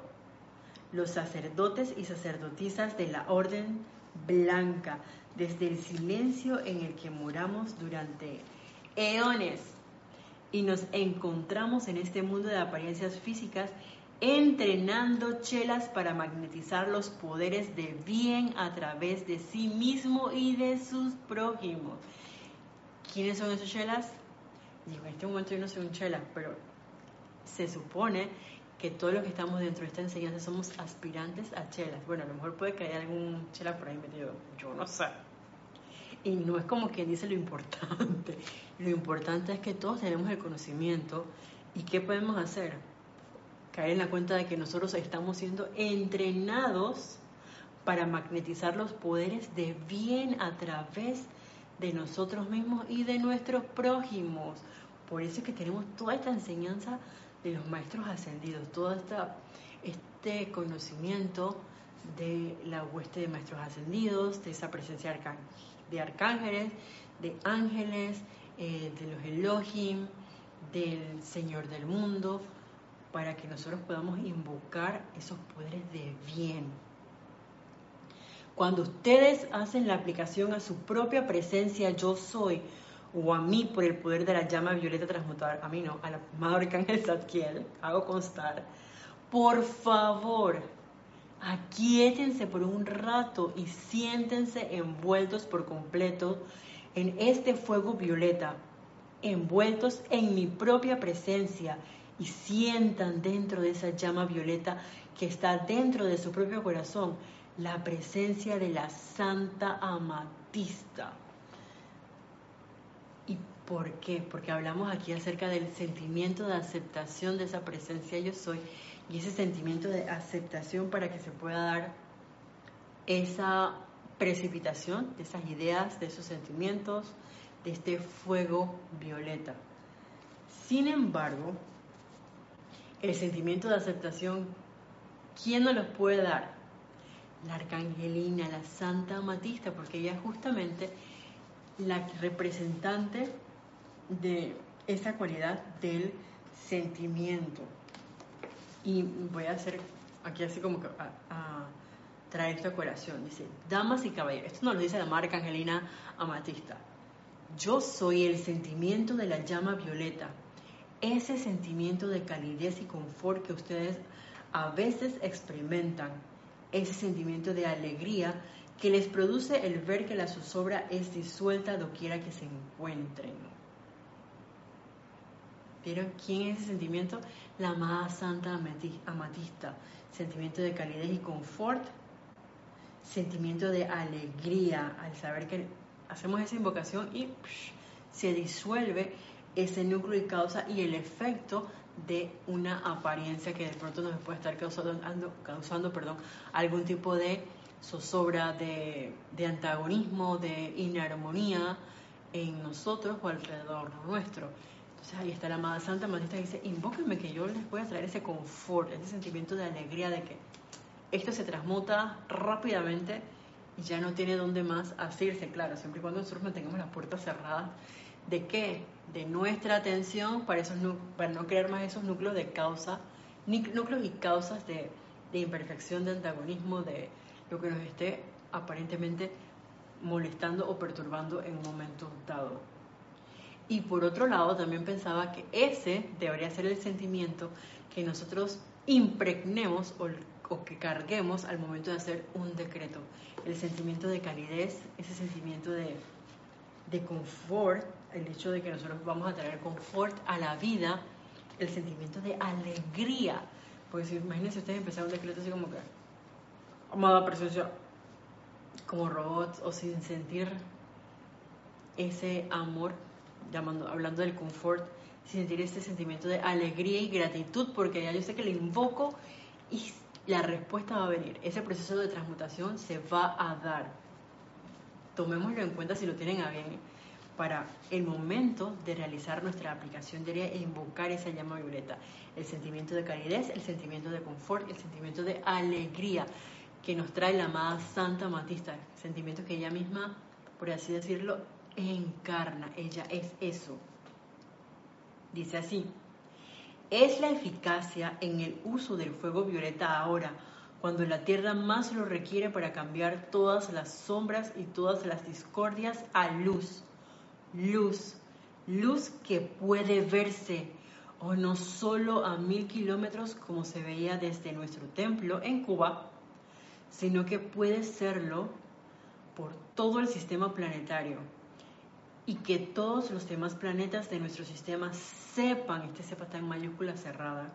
los sacerdotes y sacerdotisas de la orden blanca, desde el silencio en el que moramos durante eones y nos encontramos en este mundo de apariencias físicas entrenando chelas para magnetizar los poderes de bien a través de sí mismo y de sus prójimos. ¿Quiénes son esos chelas? Digo, en este momento yo no soy un chela, pero se supone que todos los que estamos dentro de esta enseñanza somos aspirantes a chelas. Bueno, a lo mejor puede que haya algún chela por ahí metido, yo no sé. Y no es como quien dice lo importante. Lo importante es que todos tenemos el conocimiento y ¿qué podemos hacer? Caer en la cuenta de que nosotros estamos siendo entrenados para magnetizar los poderes de bien a través de nosotros mismos y de nuestros prójimos. Por eso es que tenemos toda esta enseñanza de los maestros ascendidos, todo esta, este conocimiento de la hueste de maestros ascendidos, de esa presencia de arcángeles, de ángeles, eh, de los Elohim, del Señor del mundo, para que nosotros podamos invocar esos poderes de bien. Cuando ustedes hacen la aplicación a su propia presencia, yo soy, o a mí por el poder de la llama violeta transmutar, a mí no, a la amado arcángel Zadkiel, hago constar, por favor, aquíétense por un rato y siéntense envueltos por completo en este fuego violeta, envueltos en mi propia presencia y sientan dentro de esa llama violeta que está dentro de su propio corazón la presencia de la Santa Amatista. ¿Y por qué? Porque hablamos aquí acerca del sentimiento de aceptación de esa presencia yo soy y ese sentimiento de aceptación para que se pueda dar esa precipitación de esas ideas, de esos sentimientos, de este fuego violeta. Sin embargo, el sentimiento de aceptación, ¿quién nos los puede dar? la arcangelina, la santa amatista, porque ella es justamente la representante de esa cualidad del sentimiento. Y voy a hacer aquí así como que a, traer esta colación. Dice, damas y caballeros, esto nos lo dice la marca Angelina Amatista. Yo soy el sentimiento de la llama violeta, ese sentimiento de calidez y confort que ustedes a veces experimentan ese sentimiento de alegría que les produce el ver que la zozobra es disuelta doquiera que se encuentren. ¿Vieron quién es ese sentimiento? La amada Santa Amatista. Sentimiento de calidez y confort. Sentimiento de alegría al saber que hacemos esa invocación y se disuelve ese núcleo y causa y el efecto de una apariencia que de pronto nos puede estar causando, algún tipo de zozobra, de, de antagonismo, de inarmonía en nosotros o alrededor nuestro. Entonces ahí está la amada Santa Matista que dice, invóquenme que yo les voy a traer ese confort, ese sentimiento de alegría de que esto se transmuta rápidamente y ya no tiene dónde más asirse, claro, siempre y cuando nosotros mantengamos las puertas cerradas. ¿De qué? De nuestra atención para, esos, para no crear más esos núcleos de causa, núcleos y causas de, de imperfección, de antagonismo, de lo que nos esté aparentemente molestando o perturbando en un momento dado. Y por otro lado, también pensaba que ese debería ser el sentimiento que nosotros impregnemos o, que carguemos al momento de hacer un decreto. El sentimiento de calidez, ese sentimiento de, de confort, el hecho de que nosotros vamos a traer confort a la vida, el sentimiento de alegría. Porque si imagínense ustedes empezar un decreto así como que, amada presencia, como robots o sin sentir ese amor, llamando, hablando del confort, sentir ese sentimiento de alegría y gratitud, porque ya yo sé que le invoco y la respuesta va a venir. Ese proceso de transmutación se va a dar. Tomémoslo en cuenta si lo tienen a bien para el momento de realizar nuestra aplicación diaria e invocar esa llama violeta. El sentimiento de calidez, el sentimiento de confort, el sentimiento de alegría que nos trae la amada Santa Matista, sentimiento que ella misma, por así decirlo, encarna, ella es eso. Dice así, es la eficacia en el uso del fuego violeta ahora, cuando la tierra más lo requiere para cambiar todas las sombras y todas las discordias a luz. Luz, luz que puede verse, o no solo a mil kilómetros como se veía desde nuestro templo en Cuba, sino que puede serlo por todo el sistema planetario y que todos los demás planetas de nuestro sistema sepan, este sepa está en mayúscula cerrada,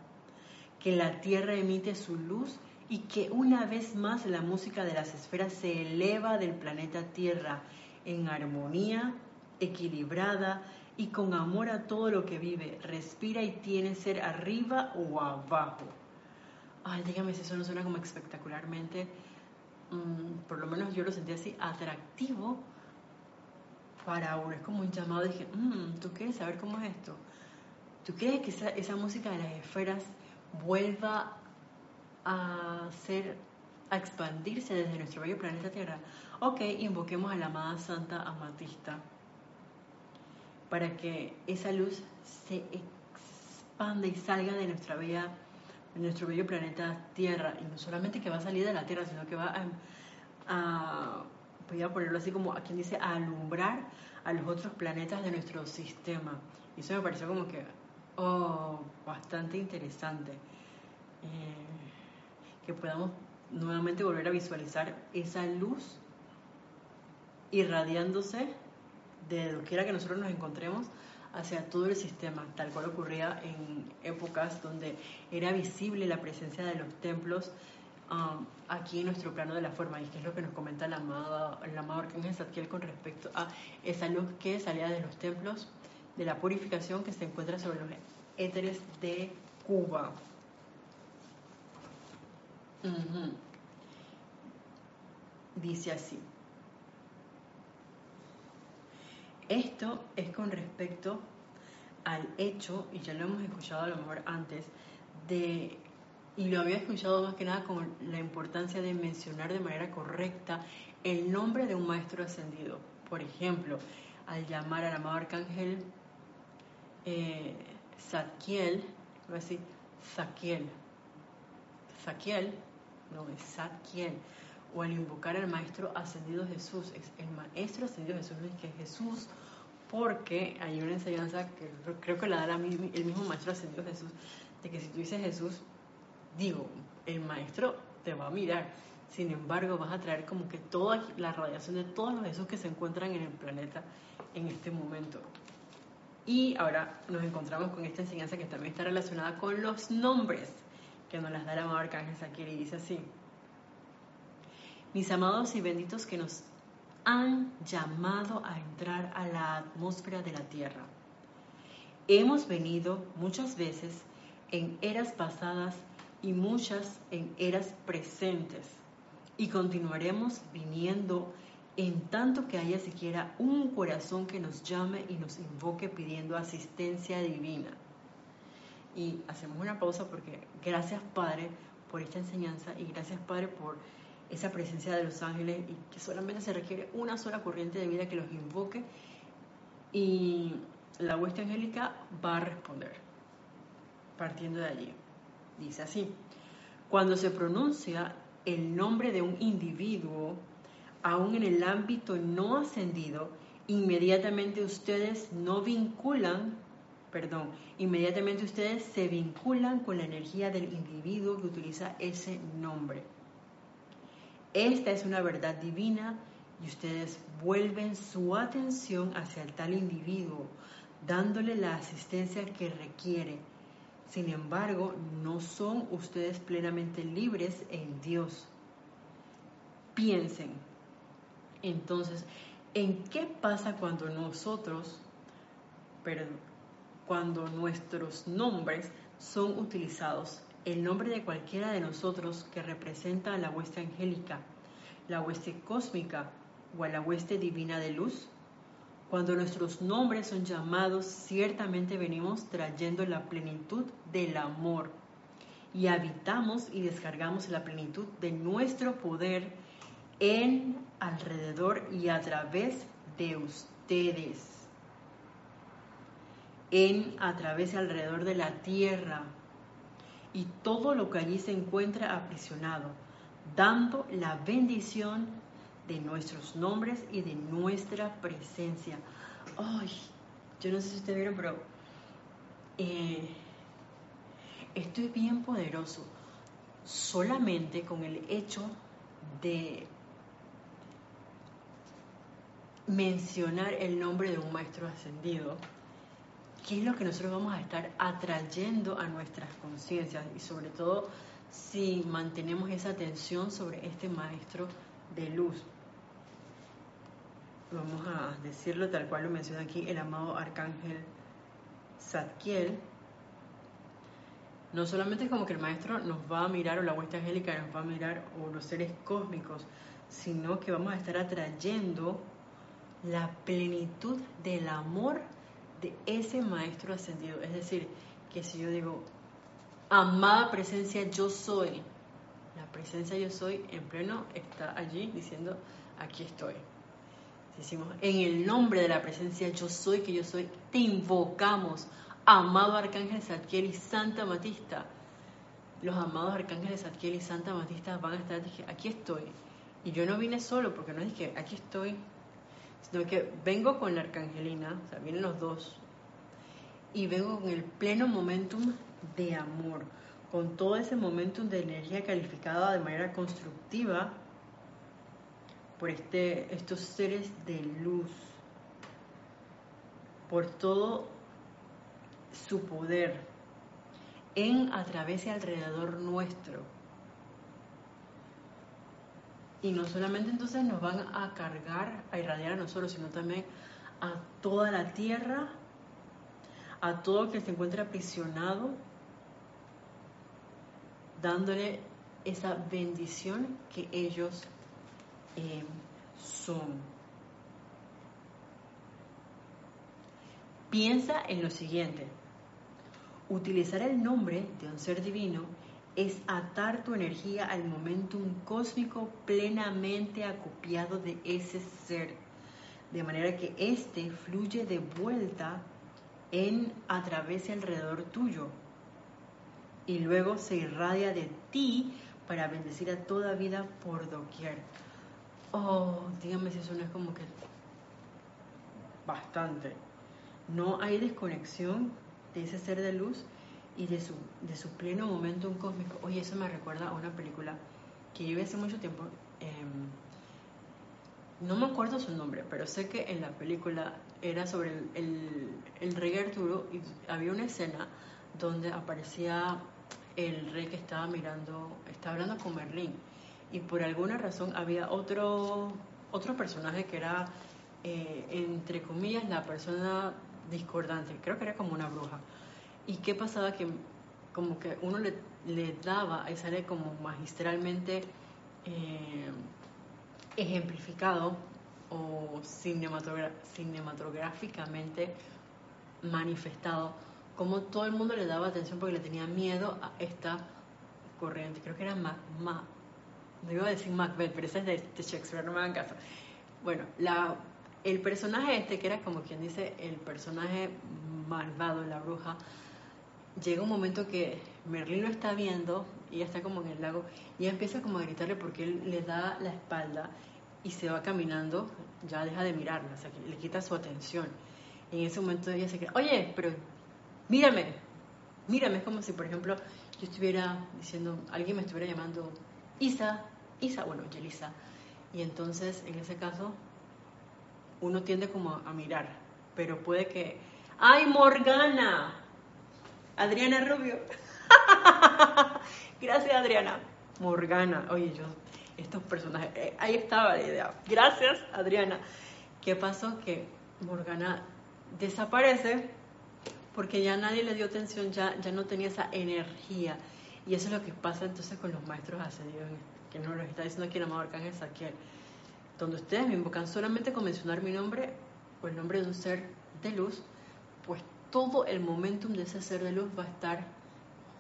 que la Tierra emite su luz y que una vez más la música de las esferas se eleva del planeta Tierra en armonía, equilibrada y con amor a todo lo que vive, respira y tiene ser arriba o abajo. Ay, dígame si eso no suena como espectacularmente Mm, por lo menos yo lo sentí así, atractivo para uno. Es como un llamado. Dije, mm, ¿tú quieres saber cómo es esto? ¿Tú quieres que esa, esa música de las esferas vuelva a ser, a expandirse desde nuestro bello planeta Tierra? Ok, invoquemos a la amada Santa Amatista para que esa luz se expanda y salga de nuestra bella en nuestro bello planeta Tierra, y no solamente que va a salir de la Tierra, sino que va a, voy a ponerlo así como a quien dice, a alumbrar a los otros planetas de nuestro sistema. Y eso me pareció como que, oh, bastante interesante. Eh, que podamos nuevamente volver a visualizar esa luz irradiándose de lo quiera que nosotros nos encontremos hacia todo el sistema, tal cual ocurría en épocas donde era visible la presencia de los templos um, aquí en nuestro plano de la forma, y que es lo que nos comenta la amada, la amada Arcángel Zadkiel con respecto a esa luz que salía de los templos, de la purificación que se encuentra sobre los éteres de Cuba. Dice así. Esto es con respecto al hecho, y ya lo hemos escuchado a lo mejor antes, de, y lo había escuchado más que nada con la importancia de mencionar de manera correcta el nombre de un maestro ascendido. Por ejemplo, al llamar al amado arcángel eh, Zadkiel, voy a decir Zaquiel, Zaquiel, no es Zadkiel, o al invocar al Maestro Ascendido Jesús. El Maestro Ascendido Jesús es que Jesús, porque hay una enseñanza que creo que la da el mismo Maestro Ascendido Jesús, de que si tú dices Jesús, digo, el Maestro te va a mirar. Sin embargo, vas a traer como que toda la radiación de todos los Jesús que se encuentran en el planeta en este momento. Y ahora nos encontramos con esta enseñanza que también está relacionada con los nombres que nos las da amado Arcángel Saquiel y dice así. Mis amados y benditos que nos han llamado a entrar a la atmósfera de la Tierra. Hemos venido muchas veces en eras pasadas y muchas en eras presentes y continuaremos viniendo en tanto que haya siquiera un corazón que nos llame y nos invoque pidiendo asistencia divina. Y hacemos una pausa porque gracias Padre por esta enseñanza y gracias Padre por esa presencia de los ángeles y que solamente se requiere una sola corriente de vida que los invoque y la hueste angélica va a responder partiendo de allí. Dice así, cuando se pronuncia el nombre de un individuo, aún en el ámbito no ascendido, inmediatamente ustedes no vinculan, perdón, inmediatamente ustedes se vinculan con la energía del individuo que utiliza ese nombre. Esta es una verdad divina y ustedes vuelven su atención hacia el tal individuo, dándole la asistencia que requiere. Sin embargo, no son ustedes plenamente libres en Dios. Piensen, entonces, ¿en qué pasa cuando nosotros, pero cuando nuestros nombres son utilizados? El nombre de cualquiera de nosotros que representa a la hueste angélica, la hueste cósmica o a la hueste divina de luz. Cuando nuestros nombres son llamados, ciertamente venimos trayendo la plenitud del amor y habitamos y descargamos la plenitud de nuestro poder en, alrededor y a través de ustedes. En, a través y alrededor de la tierra y todo lo que allí se encuentra aprisionado, dando la bendición de nuestros nombres y de nuestra presencia. Ay, yo no sé si ustedes vieron, pero eh, esto es bien poderoso. Solamente con el hecho de mencionar el nombre de un maestro ascendido, ¿qué es lo que nosotros vamos a estar atrayendo a nuestras conciencias? Y sobre todo si mantenemos esa atención sobre este maestro de luz. Vamos a decirlo tal cual lo menciona aquí el amado arcángel Zadkiel. No solamente es como que el maestro nos va a mirar o la huesta angélica nos va a mirar o los seres cósmicos, sino que vamos a estar atrayendo la plenitud del amor de ese maestro ascendido. Es decir, que si yo digo, amada presencia yo soy, la presencia yo soy en pleno está allí diciendo, aquí estoy. Decimos, en el nombre de la presencia yo soy, que yo soy, te invocamos, amado Arcángel Zadkiel y Santa Matista. Los amados Arcángeles Zadkiel y Santa Matista van a estar, dije, aquí estoy. Y yo no vine solo, porque no dije, aquí estoy, sino que vengo con la arcangelina, o sea, vienen los dos, y vengo con el pleno momentum de amor, con todo ese momentum de energía calificada de manera constructiva por este, estos seres de luz, por todo su poder en, a través y alrededor nuestro. Y no solamente entonces nos van a cargar, a irradiar a nosotros, sino también a toda la tierra, a todo que se encuentra aprisionado, dándole esa bendición que ellos eh, son. Piensa en lo siguiente, utilizar el nombre de un ser divino es atar tu energía al momentum cósmico plenamente acopiado de ese ser, de manera que éste fluye de vuelta en a través y alrededor tuyo y luego se irradia de ti para bendecir a toda vida por doquier. Oh, dígame si eso no es como que bastante. No hay desconexión de ese ser de luz y de su, pleno momento cósmico. Oye, eso me recuerda a una película que yo hace mucho tiempo. Em, no me acuerdo su nombre, pero sé que en la película era sobre el, el, rey Arturo y había una escena donde aparecía el rey que estaba mirando, estaba hablando con Merlín y por alguna razón había otro, otro personaje que era, eh, entre comillas, la persona discordante, creo que era como una bruja. ¿Y qué pasaba? Que como que uno le, le daba, esa sale como magistralmente eh, ejemplificado o cinematográficamente manifestado, como todo el mundo le daba atención porque le tenía miedo a esta corriente. Creo que era más, ma, no iba a decir Macbeth, pero ese es de, Shakespeare, no me hagan caso. Bueno, la, el personaje este, que era como quien dice el personaje malvado, la bruja, llega un momento que Merlín lo está viendo y ella está como en el lago y ella empieza como a gritarle porque él le da la espalda y se va caminando, ya deja de mirarla, o sea, que le quita su atención. Y en ese momento ella se queda, oye, pero mírame, mírame, es como si, por ejemplo, yo estuviera diciendo, alguien me estuviera llamando Isa, Isa, bueno, Yelisa. Y entonces, en ese caso, uno tiende como a mirar, pero puede que, ¡ay, Morgana! Adriana Rubio. Gracias, Adriana. Morgana. Oye, yo, estos personajes, eh, ahí estaba la idea. Gracias, Adriana. ¿Qué pasó? Que Morgana desaparece porque ya nadie le dio atención, ya, ya no tenía esa energía. Y eso es lo que pasa entonces con los maestros ascendidos, que nos lo está diciendo aquí el amado Arcángel Saquiel. Donde ustedes me invocan solamente con mencionar mi nombre o el nombre de un ser de luz, pues todo el momentum de ese ser de luz va a estar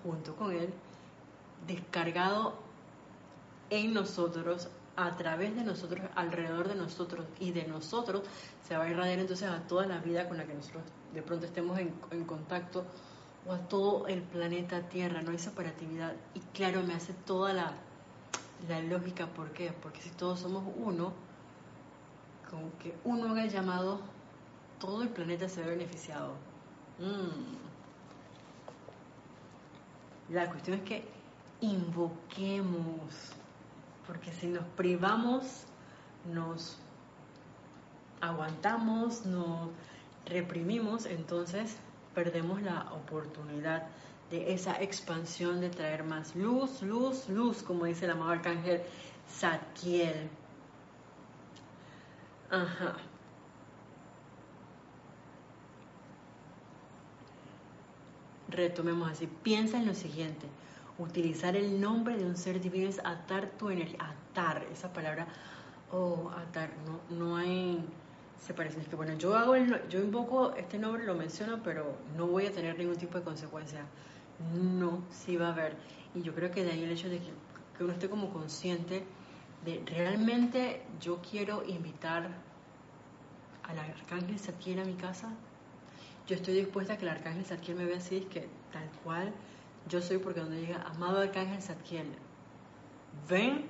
junto con él, descargado en nosotros, a través de nosotros, alrededor de nosotros y de nosotros, se va a irradiar entonces a toda la vida con la que nosotros de pronto estemos en, contacto o a todo el planeta Tierra, no hay separatividad. Y claro, me hace toda la, la lógica, ¿por qué? Porque si todos somos uno, como que uno haga llamado, todo el planeta se ve beneficiado. Mm. La cuestión es que invoquemos, porque si nos privamos, nos aguantamos, nos reprimimos, entonces perdemos la oportunidad de esa expansión de traer más luz, luz, luz, como dice el amado arcángel Zadkiel. Ajá. retomemos así, piensa en lo siguiente, utilizar el nombre de un ser divino es atar tu energía, atar, esa palabra, oh, atar, no, no hay separación, es que bueno, yo hago, el, yo invoco este nombre, lo menciono, pero no voy a tener ningún tipo de consecuencia, no, sí va a haber, y yo creo que de ahí el hecho de que, que uno esté como consciente de realmente yo quiero invitar al arcángel Satiel a mi casa, yo estoy dispuesta a que el arcángel Zadkiel me vea así, que tal cual yo soy, porque donde llega, amado arcángel Zadkiel, ven,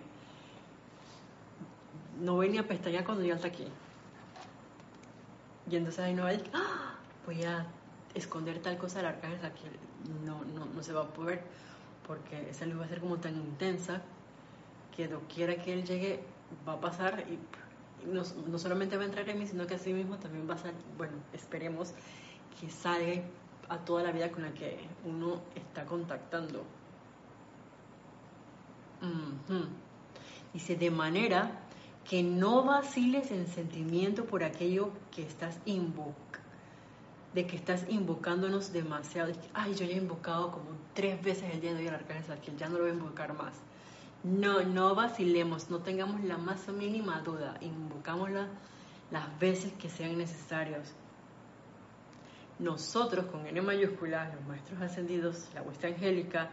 no voy ni a pestañear cuando ya está aquí. Y entonces ahí no ¡Ah! voy a esconder tal cosa del arcángel Zadkiel. No, no, no se va a poder, porque esa luz va a ser como tan intensa que doquiera que él llegue, va a pasar y no, no, solamente va a entrar en mí, sino que así mismo también va a salir, bueno, esperemos que salga a toda la vida con la que uno está contactando. Dice, de manera que no vaciles en sentimiento por aquello que estás invocando, de que estás invocándonos demasiado. Ay, yo ya he invocado como tres veces el día de hoy al Arcángel que ya no lo voy a invocar más. No, no vacilemos, no tengamos la más mínima duda, invocámosla las veces que sean necesarios nosotros con N mayúscula, los maestros ascendidos, la huesta angélica,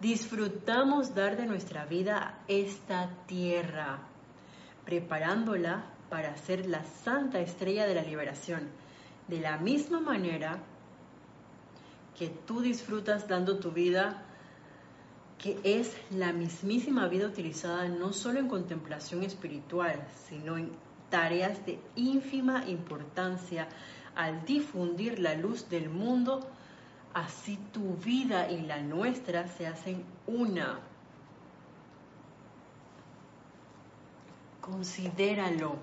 disfrutamos dar de nuestra vida esta tierra, preparándola para ser la santa estrella de la liberación. De la misma manera que tú disfrutas dando tu vida, que es la mismísima vida utilizada no solo en contemplación espiritual, sino en tareas de ínfima importancia al difundir la luz del mundo, así tu vida y la nuestra se hacen una. Considéralo.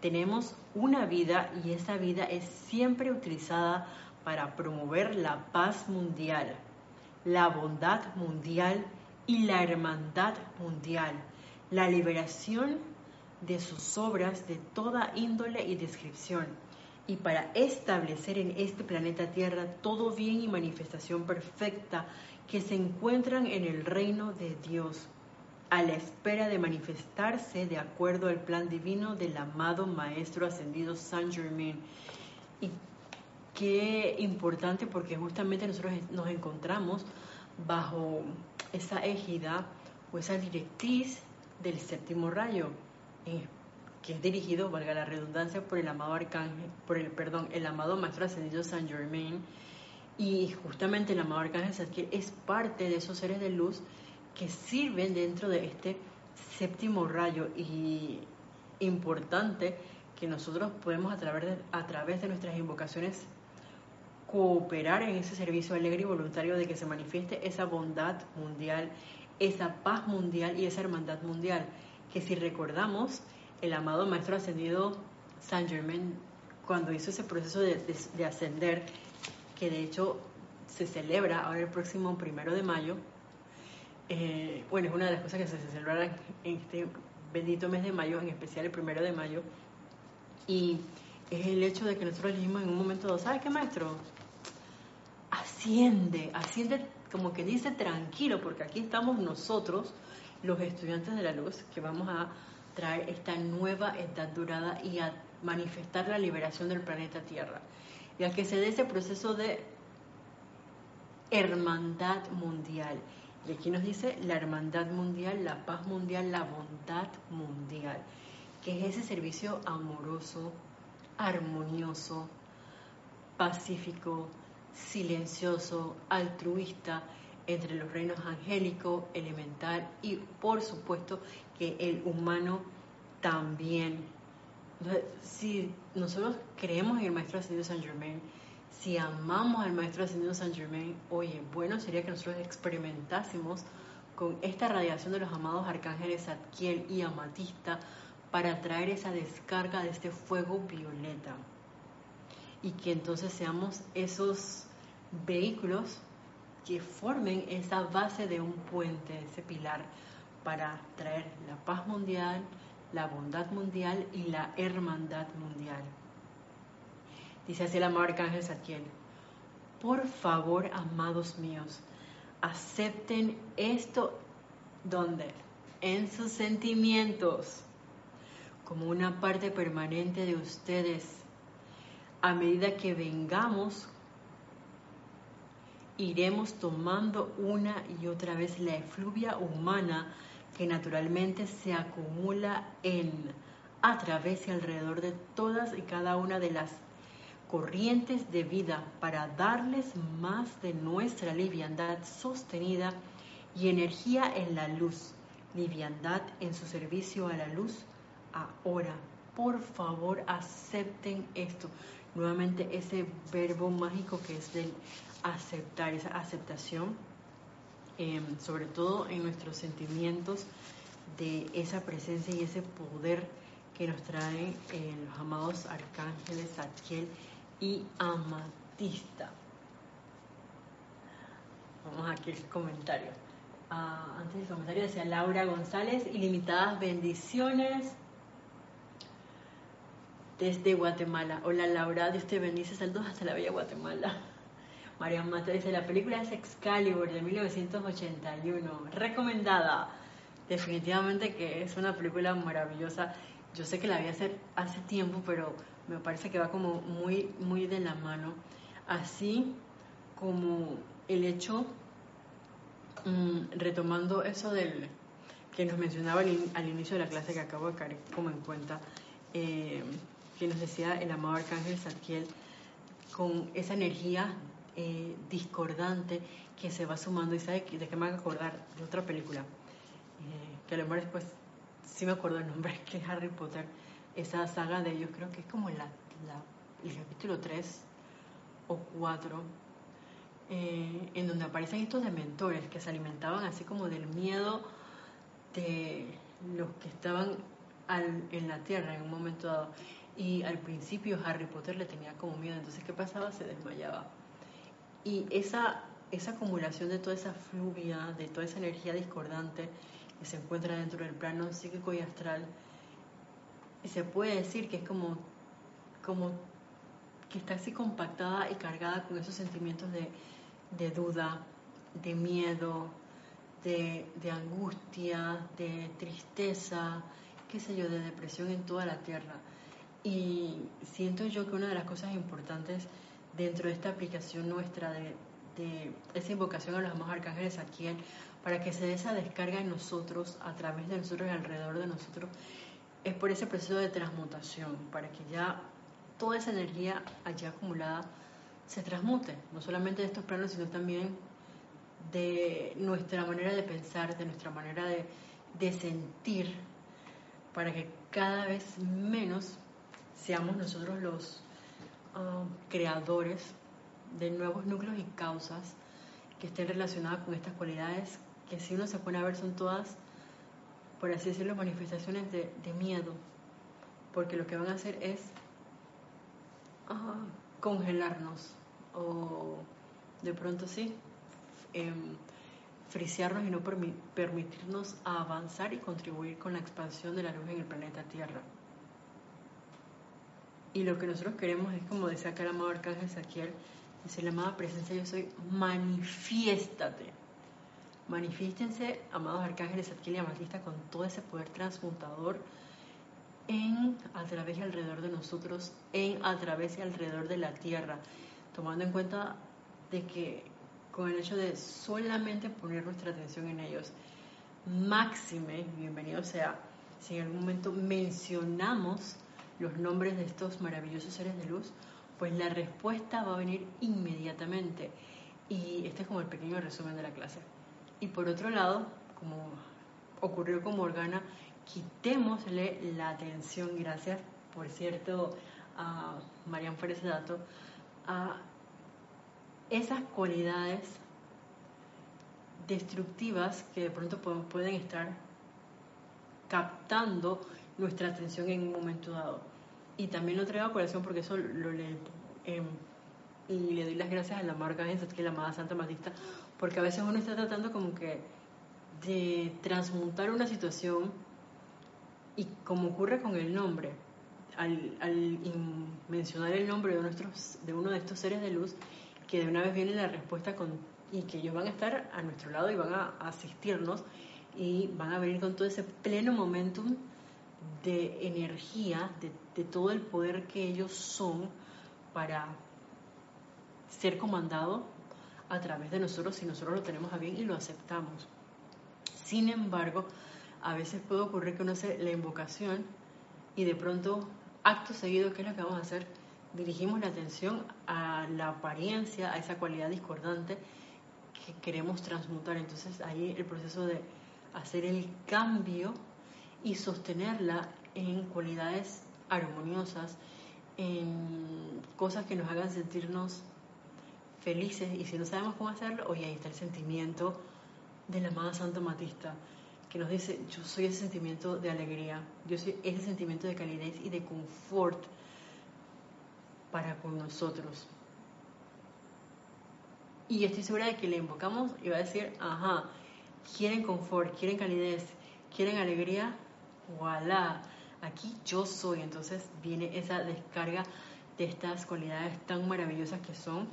tenemos una vida y esa vida es siempre utilizada para promover la paz mundial, la bondad mundial y la hermandad mundial, la liberación de sus obras de toda índole y descripción, y para establecer en este planeta Tierra todo bien y manifestación perfecta que se encuentran en el reino de Dios, a la espera de manifestarse de acuerdo al plan divino del amado Maestro Ascendido Saint Germain. Y qué importante porque justamente nosotros nos encontramos bajo esa égida o esa directriz del séptimo rayo, eh, que es dirigido, valga la redundancia, por el amado arcángel, por el perdón, el amado maestro ascendido Saint Germain, y justamente el amado arcángel Zadkiel es parte de esos seres de luz que sirven dentro de este séptimo rayo y importante que nosotros podemos a través de, a través de nuestras invocaciones cooperar en ese servicio alegre y voluntario de que se manifieste esa bondad mundial, esa paz mundial y esa hermandad mundial, que si recordamos, el amado Maestro Ascendido Saint Germain, cuando hizo ese proceso de, ascender, que de hecho se celebra ahora el próximo primero de mayo, eh, bueno, es una de las cosas que se celebrarán en este bendito mes de mayo, en especial el primero de mayo, y es el hecho de que nosotros dijimos en un momento, ¿sabes qué, maestro? asciende, asciende como que dice tranquilo, porque aquí estamos nosotros, los estudiantes de la luz, que vamos a traer esta nueva edad dorada y a manifestar la liberación del planeta Tierra. Y a que se dé ese proceso de hermandad mundial. Y aquí nos dice la hermandad mundial, la paz mundial, la bondad mundial, que es ese servicio amoroso, armonioso, pacífico, silencioso, altruista entre los reinos angélico, elemental y por supuesto que el humano también. si nosotros creemos en el Maestro Ascendido Saint Germain, si amamos al Maestro Ascendido Saint Germain, oye, bueno sería que nosotros experimentásemos con esta radiación de los amados arcángeles Zadkiel y Amatista para traer esa descarga de este fuego violeta y que entonces seamos esos vehículos que formen esa base de un puente, ese pilar para traer la paz mundial, la bondad mundial y la hermandad mundial. Dice así el amado Arcángel Satiel, por favor, amados míos, acepten esto donde en sus sentimientos como una parte permanente de ustedes a medida que vengamos, iremos tomando una y otra vez la efluvia humana que naturalmente se acumula en, a través y alrededor de todas y cada una de las corrientes de vida para darles más de nuestra liviandad sostenida y energía en la luz, liviandad en su servicio a la luz ahora. Por favor, acepten esto nuevamente ese verbo mágico que es del aceptar, esa aceptación, em, sobre todo en nuestros sentimientos de esa presencia y ese poder que nos traen eh, los amados arcángeles Atiel y Amatista. Vamos aquí el comentario. Ah, antes del comentario decía Laura González, ilimitadas bendiciones desde Guatemala. Hola Laura, Dios te bendice, saludos hasta la bella Guatemala. María Mata dice, la película es Excalibur de 1981, recomendada. Definitivamente que es una película maravillosa. Yo sé que la vi hacer hace tiempo, pero me parece que va como muy, muy de la mano. Así como el hecho, mm, retomando eso del que nos mencionaba al, inicio de la clase que acabo de caer como en cuenta, eh, que nos decía el amado Arcángel Zadkiel, con esa energía eh, discordante que se va sumando. ¿Y sabe de qué me van a acordar? De otra película, eh, que a lo mejor después sí me acuerdo el nombre, que es Harry Potter. Esa saga de ellos, creo que es como la, el capítulo 3 o 4, eh, en donde aparecen estos dementores que se alimentaban así como del miedo de los que estaban en la Tierra en un momento dado. Y al principio Harry Potter le tenía como miedo, entonces ¿qué pasaba? Se desmayaba. Y esa, esa acumulación de toda esa fluvia, de toda esa energía discordante que se encuentra dentro del plano psíquico y astral, y se puede decir que es como, como que está así compactada y cargada con esos sentimientos de, de duda, de miedo, de, de, angustia, de tristeza, qué sé yo, de depresión en toda la tierra. Y siento yo que una de las cosas importantes dentro de esta aplicación nuestra de, de esa invocación a los amados arcángeles aquí, para que se dé esa descarga en nosotros, a través de nosotros y alrededor de nosotros, es por ese proceso de transmutación, para que ya toda esa energía allá acumulada se transmute, no solamente de estos planos, sino también de nuestra manera de pensar, de nuestra manera de, de sentir, para que cada vez menos seamos nosotros los uh, creadores de nuevos núcleos y causas que estén relacionadas con estas cualidades que si uno se pone a ver son todas, por así decirlo, manifestaciones de, de miedo, porque lo que van a hacer es congelarnos o de pronto sí, eh, frisearnos y no permitirnos avanzar y contribuir con la expansión de la luz en el planeta Tierra. Y lo que nosotros queremos es, como decía acá el amado Arcángel Saquiel, decir la amada presencia yo soy, manifiéstate. Manifiéstense, amados arcángeles Saquiel y Amatista, con todo ese poder transmutador en, a través y alrededor de nosotros, en, a través y alrededor de la tierra, tomando en cuenta de que con el hecho de solamente poner nuestra atención en ellos, máxime, bienvenido sea, si en algún momento mencionamos los nombres de estos maravillosos seres de luz, pues la respuesta va a venir inmediatamente. Y este es como el pequeño resumen de la clase. Y por otro lado, como ocurrió con Morgana, quitémosle la atención, gracias por cierto a Marian por ese dato, a esas cualidades destructivas que de pronto pueden estar captando nuestra atención en un momento dado. Y también lo traigo a corazón porque eso lo leí em, y le doy las gracias a la marca que la amada Santa Matista, porque a veces uno está tratando como que de transmutar una situación y como ocurre con el nombre, al, mencionar el nombre de, nuestros, de uno de estos seres de luz, que de una vez viene la respuesta y que ellos van a estar a nuestro lado y van a asistirnos y van a venir con todo ese pleno momentum de energía, de, de todo el poder que ellos son para ser comandado a través de nosotros si nosotros lo tenemos a bien y lo aceptamos. Sin embargo, a veces puede ocurrir que uno hace la invocación y de pronto, acto seguido, ¿qué es lo que vamos a hacer? Dirigimos la atención a la apariencia, a esa cualidad discordante que queremos transmutar. Entonces ahí el proceso de hacer el cambio y sostenerla en cualidades armoniosas, en cosas que nos hagan sentirnos felices y si no sabemos cómo hacerlo, hoy ahí está el sentimiento de la amada Santa Matista que nos dice, yo soy ese sentimiento de alegría, yo soy ese sentimiento de calidez y de confort para con nosotros. Y estoy segura de que le invocamos y va a decir, ajá, quieren confort, quieren calidez, quieren alegría, voilà, aquí yo soy. Entonces viene esa descarga de estas cualidades tan maravillosas que son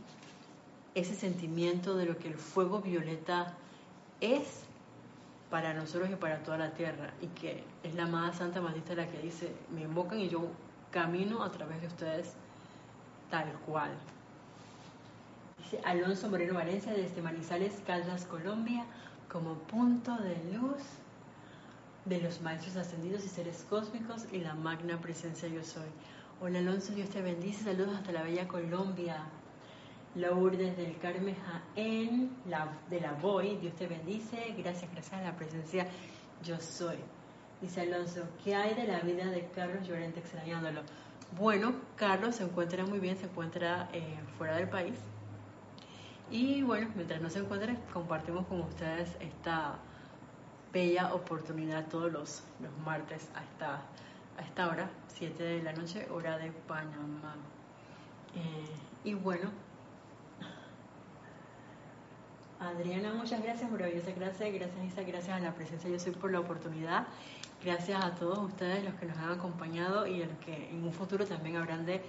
ese sentimiento de lo que el fuego violeta es para nosotros y para toda la tierra, y que es la amada Santa Matista la que dice, me invocan y yo camino a través de ustedes tal cual. Dice Alonso Moreno Valencia desde Manizales, Caldas, Colombia, como punto de luz de los maestros ascendidos y seres cósmicos y la magna presencia yo soy. Hola Alonso, Dios te bendice, saludos hasta la bella Colombia. Lourdes del Carmen Jaén, la, de la Voy, Dios te bendice, gracias, gracias a la presencia yo soy. Dice Alonso, ¿qué hay de la vida de Carlos Llorente extrañándolo? Bueno, Carlos se encuentra muy bien, se encuentra eh, fuera del país. Y bueno, mientras no se encuentre, compartimos con ustedes esta bella oportunidad todos los, los martes a esta a esta hora, 7 de la noche, hora de Panamá. Eh, y bueno, Adriana, muchas gracias, maravillosa clase, gracias Isa, gracias a la presencia, yo soy por la oportunidad, gracias a todos ustedes los que nos han acompañado y a los que en un futuro también habrán de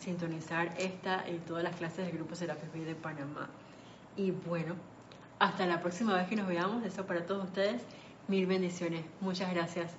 sintonizar esta y todas las clases del Grupo Serapis de Panamá. Y bueno, hasta la próxima vez que nos veamos, eso para todos ustedes, mil bendiciones, muchas gracias.